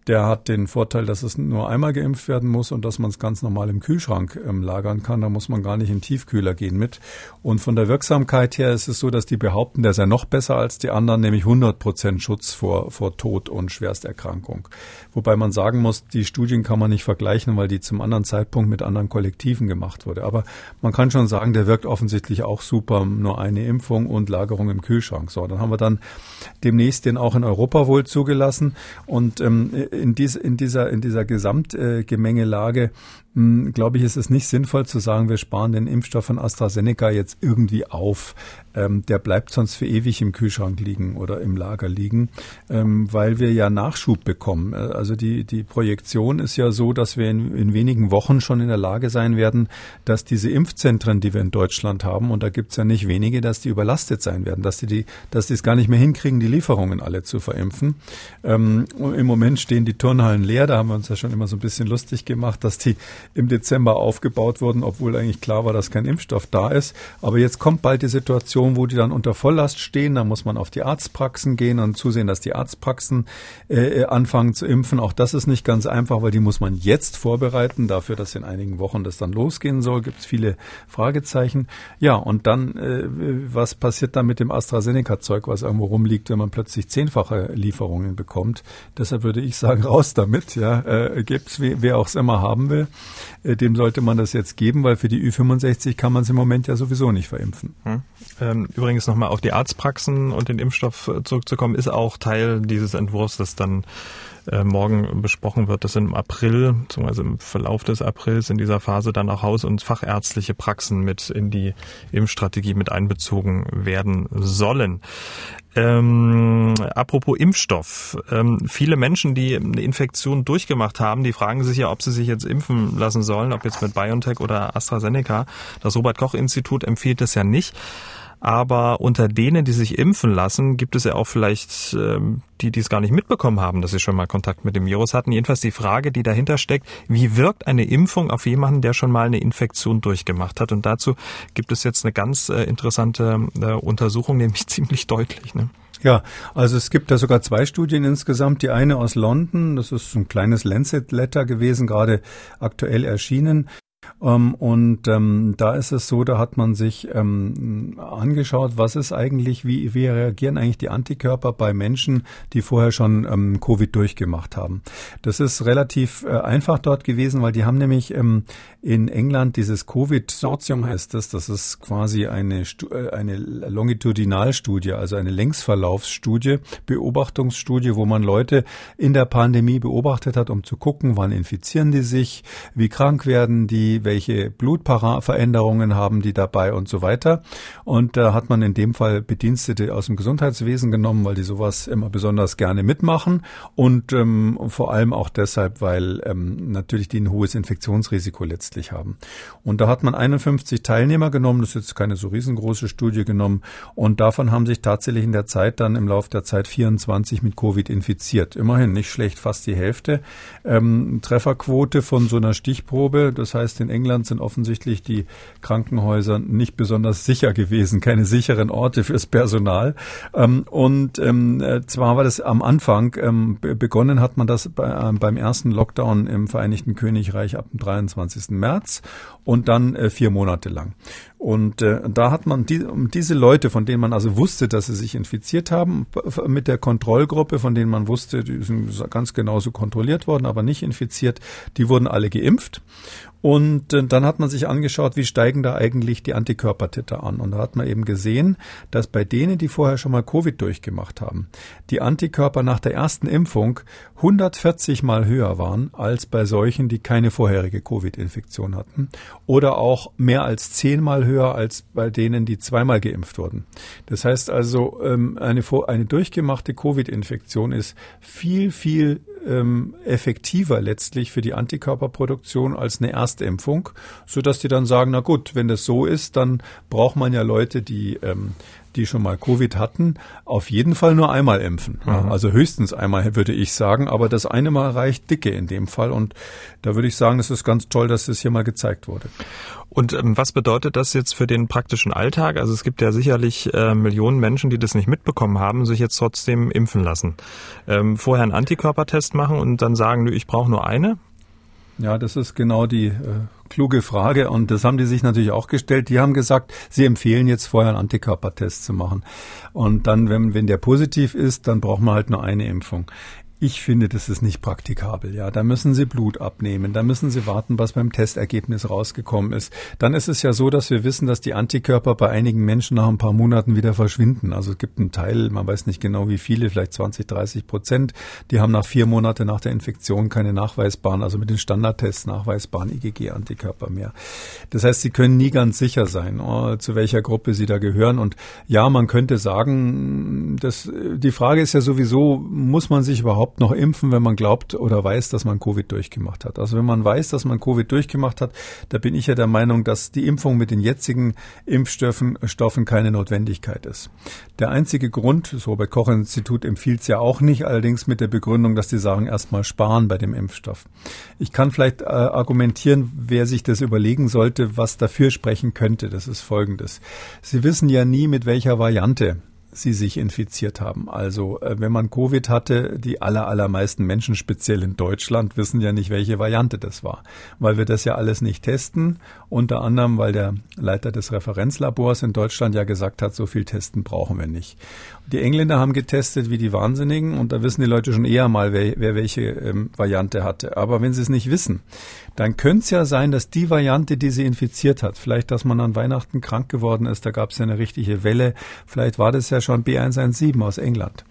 Der hat den Vorteil, dass es nur einmal geimpft werden muss und dass man es ganz normal im Kühlschrank ähm, lagern kann. Da muss man gar nicht im Tiefkühler gehen mit. Und von der Wirksamkeit her ist es so, dass die behaupten, der sei noch besser als die anderen, nämlich 100 Prozent Schutz vor, vor Tod und Schwersterkrankung. Wobei man sagen muss, die Studien kann man nicht vergleichen, weil die zum anderen Zeitpunkt mit anderen Kollektiven gemacht wurde. Aber man kann schon sagen, der wirkt offensichtlich auch super. Nur eine Impfung und Lagerung im Kühlschrank. So, dann haben wir dann demnächst den auch in Europa wohl zugelassen. Und ähm, in, dies, in dieser, in dieser Gesamtgemengelage hm, glaube ich, ist es nicht sinnvoll zu sagen, wir sparen den Impfstoff von AstraZeneca jetzt irgendwie auf. Ähm, der bleibt sonst für ewig im Kühlschrank liegen oder im Lager liegen, ähm, weil wir ja Nachschub bekommen. Äh, also die, die Projektion ist ja so, dass wir in, in wenigen Wochen schon in der Lage sein werden, dass diese Impfzentren, die wir in Deutschland haben, und da gibt es ja nicht wenige, dass die überlastet sein werden, dass die, die, dass die es gar nicht mehr hinkriegen, die Lieferungen alle zu verimpfen. Ähm, Im Moment stehen die Turnhallen leer, da haben wir uns ja schon immer so ein bisschen lustig gemacht, dass die im Dezember aufgebaut wurden, obwohl eigentlich klar war, dass kein Impfstoff da ist. Aber jetzt kommt bald die Situation, wo die dann unter Volllast stehen. Da muss man auf die Arztpraxen gehen und zusehen, dass die Arztpraxen äh, anfangen zu impfen. Auch das ist nicht ganz einfach, weil die muss man jetzt vorbereiten. Dafür, dass in einigen Wochen das dann losgehen soll, gibt es viele Fragezeichen. Ja, und dann, äh, was passiert dann mit dem AstraZeneca-Zeug, was irgendwo rumliegt, wenn man plötzlich zehnfache Lieferungen bekommt? Deshalb würde ich sagen, raus damit. Ja, äh, gibt's, wer auch es immer haben will. Äh, dem sollte man das jetzt geben, weil für die Ü65 kann man es im Moment ja sowieso nicht verimpfen. Hm. Ähm, übrigens nochmal auf die Arztpraxen und den Impfstoff äh, zurückzukommen, ist auch Teil dieses Entwurfs, das dann äh, morgen besprochen wird, dass im April, beziehungsweise im Verlauf des Aprils in dieser Phase dann auch Haus- und fachärztliche Praxen mit in die Impfstrategie mit einbezogen werden sollen. Ähm, apropos Impfstoff. Ähm, viele Menschen, die eine Infektion durchgemacht haben, die fragen sich ja, ob sie sich jetzt impfen lassen sollen, ob jetzt mit BioNTech oder AstraZeneca. Das Robert Koch Institut empfiehlt das ja nicht. Aber unter denen, die sich impfen lassen, gibt es ja auch vielleicht ähm, die, die es gar nicht mitbekommen haben, dass sie schon mal Kontakt mit dem Virus hatten. Jedenfalls die Frage, die dahinter steckt, wie wirkt eine Impfung auf jemanden, der schon mal eine Infektion durchgemacht hat? Und dazu gibt es jetzt eine ganz äh, interessante äh, Untersuchung, nämlich ziemlich deutlich. Ne? Ja, also es gibt da sogar zwei Studien insgesamt. Die eine aus London, das ist ein kleines Lancet-Letter gewesen, gerade aktuell erschienen. Ähm, und ähm, da ist es so, da hat man sich ähm, angeschaut, was ist eigentlich, wie, wie reagieren eigentlich die Antikörper bei Menschen, die vorher schon ähm, Covid durchgemacht haben. Das ist relativ äh, einfach dort gewesen, weil die haben nämlich ähm, in England dieses Covid-Sortium heißt das, das ist quasi eine, äh, eine Longitudinalstudie, also eine Längsverlaufsstudie, Beobachtungsstudie, wo man Leute in der Pandemie beobachtet hat, um zu gucken, wann infizieren die sich, wie krank werden die, welche Blutveränderungen haben die dabei und so weiter. Und da hat man in dem Fall Bedienstete aus dem Gesundheitswesen genommen, weil die sowas immer besonders gerne mitmachen und ähm, vor allem auch deshalb, weil ähm, natürlich die ein hohes Infektionsrisiko letztlich haben. Und da hat man 51 Teilnehmer genommen, das ist jetzt keine so riesengroße Studie genommen und davon haben sich tatsächlich in der Zeit dann im Laufe der Zeit 24 mit Covid infiziert. Immerhin nicht schlecht, fast die Hälfte. Ähm, Trefferquote von so einer Stichprobe, das heißt in England sind offensichtlich die Krankenhäuser nicht besonders sicher gewesen, keine sicheren Orte fürs Personal. Ähm, und ähm, äh, zwar war das am Anfang, ähm, begonnen hat man das äh, beim ersten Lockdown im Vereinigten Königreich ab dem 23. März und dann äh, vier Monate lang. Und äh, da hat man die, diese Leute, von denen man also wusste, dass sie sich infiziert haben, mit der Kontrollgruppe, von denen man wusste, die sind ganz genauso kontrolliert worden, aber nicht infiziert, die wurden alle geimpft. Und äh, dann hat man sich angeschaut, wie steigen da eigentlich die Antikörpertitter an. Und da hat man eben gesehen, dass bei denen, die vorher schon mal Covid durchgemacht haben, die Antikörper nach der ersten Impfung 140 mal höher waren als bei solchen, die keine vorherige Covid-Infektion hatten. Oder auch mehr als zehnmal höher als bei denen, die zweimal geimpft wurden. Das heißt also, ähm, eine, eine durchgemachte Covid-Infektion ist viel, viel ähm, effektiver letztlich für die Antikörperproduktion als eine Erstimpfung, so dass die dann sagen, na gut, wenn das so ist, dann braucht man ja Leute, die ähm, die schon mal Covid hatten, auf jeden Fall nur einmal impfen. Mhm. Also höchstens einmal würde ich sagen, aber das eine Mal reicht dicke in dem Fall und da würde ich sagen, es ist ganz toll, dass das hier mal gezeigt wurde. Und ähm, was bedeutet das jetzt für den praktischen Alltag? Also es gibt ja sicherlich äh, Millionen Menschen, die das nicht mitbekommen haben, sich jetzt trotzdem impfen lassen. Ähm, vorher einen Antikörpertest machen und dann sagen, ich brauche nur eine? Ja, das ist genau die äh, kluge Frage und das haben die sich natürlich auch gestellt. Die haben gesagt, sie empfehlen jetzt vorher einen Antikörpertest zu machen. Und dann, wenn, wenn der positiv ist, dann braucht man halt nur eine Impfung. Ich finde, das ist nicht praktikabel. Ja, da müssen Sie Blut abnehmen, da müssen Sie warten, was beim Testergebnis rausgekommen ist. Dann ist es ja so, dass wir wissen, dass die Antikörper bei einigen Menschen nach ein paar Monaten wieder verschwinden. Also es gibt einen Teil, man weiß nicht genau wie viele, vielleicht 20, 30 Prozent, die haben nach vier Monaten nach der Infektion keine nachweisbaren, also mit den Standardtests nachweisbaren IgG-Antikörper mehr. Das heißt, Sie können nie ganz sicher sein, oh, zu welcher Gruppe Sie da gehören. Und ja, man könnte sagen, dass die Frage ist ja sowieso, muss man sich überhaupt überhaupt noch impfen, wenn man glaubt oder weiß, dass man Covid durchgemacht hat. Also wenn man weiß, dass man Covid durchgemacht hat, da bin ich ja der Meinung, dass die Impfung mit den jetzigen Impfstoffen Stoffen keine Notwendigkeit ist. Der einzige Grund, das Robert Koch Institut empfiehlt es ja auch nicht, allerdings mit der Begründung, dass die sagen, erstmal sparen bei dem Impfstoff. Ich kann vielleicht äh, argumentieren, wer sich das überlegen sollte, was dafür sprechen könnte. Das ist folgendes. Sie wissen ja nie, mit welcher Variante sie sich infiziert haben. Also äh, wenn man Covid hatte, die aller, allermeisten Menschen, speziell in Deutschland, wissen ja nicht, welche Variante das war, weil wir das ja alles nicht testen. Unter anderem, weil der Leiter des Referenzlabors in Deutschland ja gesagt hat, so viel testen brauchen wir nicht. Die Engländer haben getestet wie die Wahnsinnigen und da wissen die Leute schon eher mal, wer, wer welche ähm, Variante hatte. Aber wenn sie es nicht wissen, dann könnte es ja sein, dass die Variante, die sie infiziert hat, vielleicht, dass man an Weihnachten krank geworden ist, da gab es ja eine richtige Welle, vielleicht war das ja schon B117 aus England.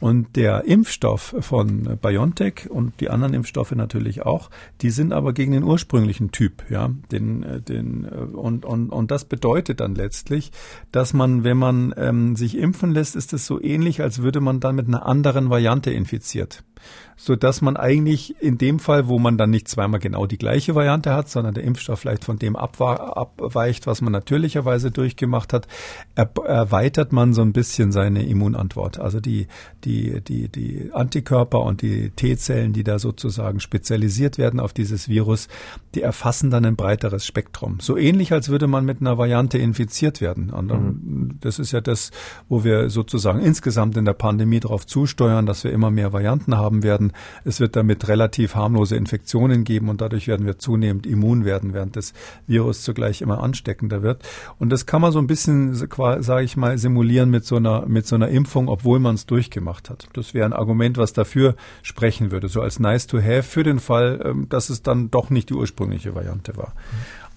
Und der Impfstoff von BioNTech und die anderen Impfstoffe natürlich auch, die sind aber gegen den ursprünglichen Typ, ja, den, äh, den äh, und und und das bedeutet dann letztlich, dass man, wenn man ähm, sich impfen lässt, ist es so ähnlich, als würde man dann mit einer anderen Variante infiziert so dass man eigentlich in dem Fall, wo man dann nicht zweimal genau die gleiche Variante hat, sondern der Impfstoff vielleicht von dem abweicht, was man natürlicherweise durchgemacht hat, erweitert man so ein bisschen seine Immunantwort. Also die, die, die, die Antikörper und die T-Zellen, die da sozusagen spezialisiert werden auf dieses Virus, die erfassen dann ein breiteres Spektrum. So ähnlich, als würde man mit einer Variante infiziert werden. Und mhm. das ist ja das, wo wir sozusagen insgesamt in der Pandemie darauf zusteuern, dass wir immer mehr Varianten haben werden es wird damit relativ harmlose Infektionen geben und dadurch werden wir zunehmend immun werden, während das Virus zugleich immer ansteckender wird. Und das kann man so ein bisschen, sage ich mal, simulieren mit so einer, mit so einer Impfung, obwohl man es durchgemacht hat. Das wäre ein Argument, was dafür sprechen würde, so als nice to have für den Fall, ähm, dass es dann doch nicht die ursprüngliche Variante war.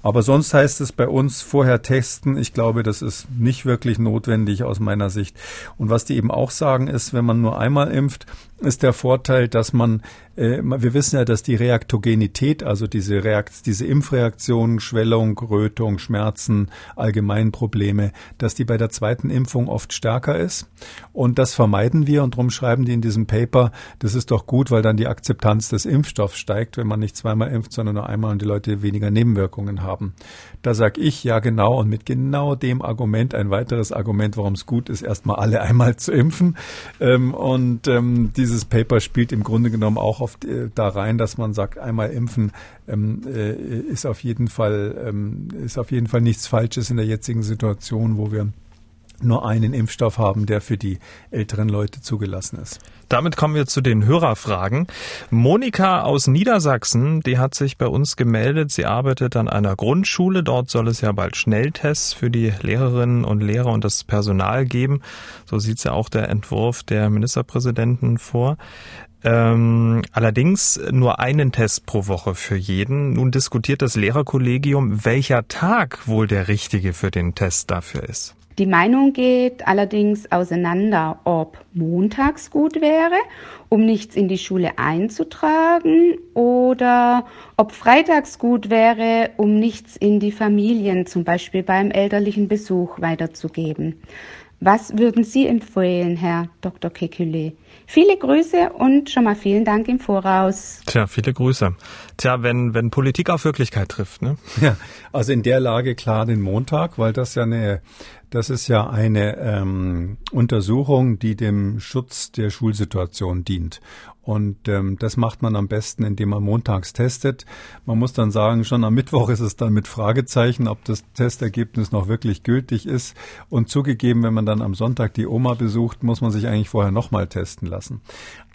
Aber sonst heißt es bei uns vorher testen. Ich glaube, das ist nicht wirklich notwendig aus meiner Sicht. Und was die eben auch sagen ist, wenn man nur einmal impft, ist der Vorteil, dass man, wir wissen ja, dass die Reaktogenität, also diese, Reakt, diese Impfreaktionen, Schwellung, Rötung, Schmerzen, allgemeinen Probleme, dass die bei der zweiten Impfung oft stärker ist. Und das vermeiden wir und darum schreiben die in diesem Paper, das ist doch gut, weil dann die Akzeptanz des Impfstoffs steigt, wenn man nicht zweimal impft, sondern nur einmal und die Leute weniger Nebenwirkungen haben. Da sage ich ja genau und mit genau dem Argument, ein weiteres Argument, warum es gut ist, erstmal alle einmal zu impfen. Ähm, und ähm, diese dieses Paper spielt im Grunde genommen auch oft äh, da rein, dass man sagt, einmal impfen ähm, äh, ist auf jeden Fall ähm, ist auf jeden Fall nichts Falsches in der jetzigen Situation, wo wir nur einen Impfstoff haben, der für die älteren Leute zugelassen ist. Damit kommen wir zu den Hörerfragen. Monika aus Niedersachsen, die hat sich bei uns gemeldet. Sie arbeitet an einer Grundschule. Dort soll es ja bald Schnelltests für die Lehrerinnen und Lehrer und das Personal geben. So sieht ja auch der Entwurf der Ministerpräsidenten vor. Ähm, allerdings nur einen Test pro Woche für jeden. Nun diskutiert das Lehrerkollegium, welcher Tag wohl der richtige für den Test dafür ist. Die Meinung geht allerdings auseinander, ob montags gut wäre, um nichts in die Schule einzutragen, oder ob freitags gut wäre, um nichts in die Familien, zum Beispiel beim elterlichen Besuch, weiterzugeben. Was würden Sie empfehlen, Herr Dr. Kekulé? Viele Grüße und schon mal vielen Dank im Voraus. Tja, viele Grüße. Tja, wenn, wenn Politik auf Wirklichkeit trifft, ne? Ja, also in der Lage klar den Montag, weil das ja eine, das ist ja eine ähm, Untersuchung, die dem Schutz der Schulsituation dient. Und ähm, das macht man am besten, indem man montags testet. Man muss dann sagen, schon am Mittwoch ist es dann mit Fragezeichen, ob das Testergebnis noch wirklich gültig ist. Und zugegeben, wenn man dann am Sonntag die Oma besucht, muss man sich eigentlich vorher nochmal testen lassen.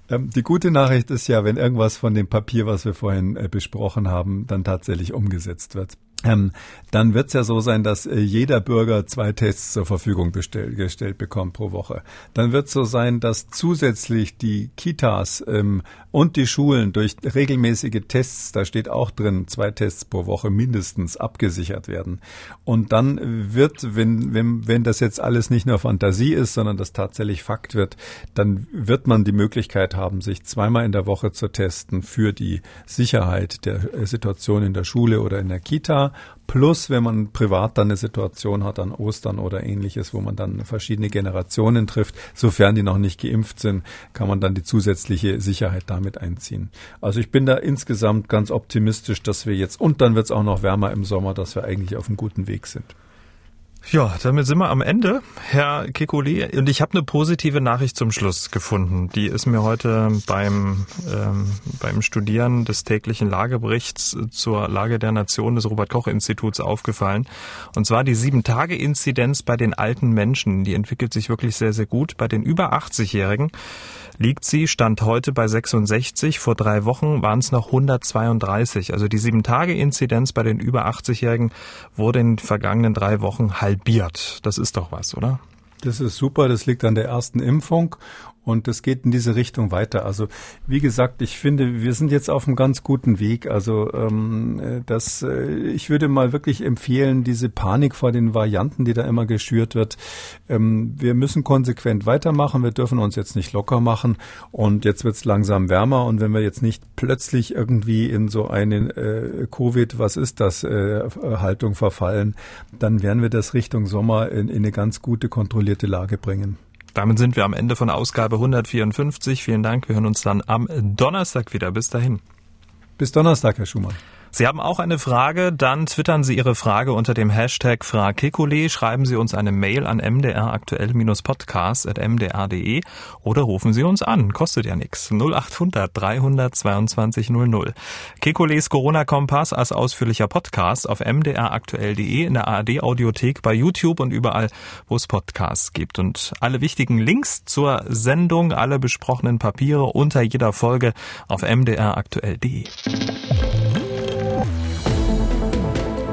Ähm, die gute Nachricht ist ja, wenn irgendwas von dem Papier, was wir vorhin äh, besprochen haben, dann tatsächlich umgesetzt wird ähm, dann wird es ja so sein, dass äh, jeder Bürger zwei Tests zur Verfügung bestell, gestellt bekommt pro Woche. Dann wird es so sein, dass zusätzlich die Kitas ähm, und die Schulen durch regelmäßige Tests, da steht auch drin, zwei Tests pro Woche mindestens abgesichert werden. Und dann wird, wenn, wenn, wenn das jetzt alles nicht nur Fantasie ist, sondern das tatsächlich Fakt wird, dann wird man die Möglichkeit haben, sich zweimal in der Woche zu testen für die Sicherheit der äh, Situation in der Schule oder in der Kita Plus, wenn man privat dann eine Situation hat an Ostern oder ähnliches, wo man dann verschiedene Generationen trifft, sofern die noch nicht geimpft sind, kann man dann die zusätzliche Sicherheit damit einziehen. Also ich bin da insgesamt ganz optimistisch, dass wir jetzt, und dann wird es auch noch wärmer im Sommer, dass wir eigentlich auf einem guten Weg sind. Ja, damit sind wir am Ende, Herr Kekulé. Und ich habe eine positive Nachricht zum Schluss gefunden. Die ist mir heute beim, ähm, beim Studieren des täglichen Lageberichts zur Lage der Nation des Robert-Koch-Instituts aufgefallen. Und zwar die Sieben-Tage-Inzidenz bei den alten Menschen. Die entwickelt sich wirklich sehr, sehr gut. Bei den über 80-Jährigen liegt sie, stand heute bei 66. Vor drei Wochen waren es noch 132. Also die Sieben-Tage-Inzidenz bei den über 80-Jährigen wurde in den vergangenen drei Wochen halbiert. Das ist doch was, oder? Das ist super, das liegt an der ersten Impfung und es geht in diese Richtung weiter. Also wie gesagt, ich finde, wir sind jetzt auf einem ganz guten Weg. Also ähm, das, äh, ich würde mal wirklich empfehlen, diese Panik vor den Varianten, die da immer geschürt wird. Ähm, wir müssen konsequent weitermachen. Wir dürfen uns jetzt nicht locker machen. Und jetzt wird es langsam wärmer. Und wenn wir jetzt nicht plötzlich irgendwie in so eine äh, Covid, was ist das, äh, Haltung verfallen, dann werden wir das Richtung Sommer in, in eine ganz gute kontrollierte Lage bringen. Damit sind wir am Ende von Ausgabe 154. Vielen Dank. Wir hören uns dann am Donnerstag wieder. Bis dahin. Bis Donnerstag, Herr Schumann. Sie haben auch eine Frage, dann twittern Sie Ihre Frage unter dem Hashtag FraKekule, schreiben Sie uns eine Mail an mdraktuell-podcast.mdr.de oder rufen Sie uns an, kostet ja nichts. 0800 322 00. Kekules Corona-Kompass als ausführlicher Podcast auf mdraktuell.de, in der ARD-Audiothek, bei YouTube und überall, wo es Podcasts gibt. Und alle wichtigen Links zur Sendung, alle besprochenen Papiere unter jeder Folge auf mdraktuell.de.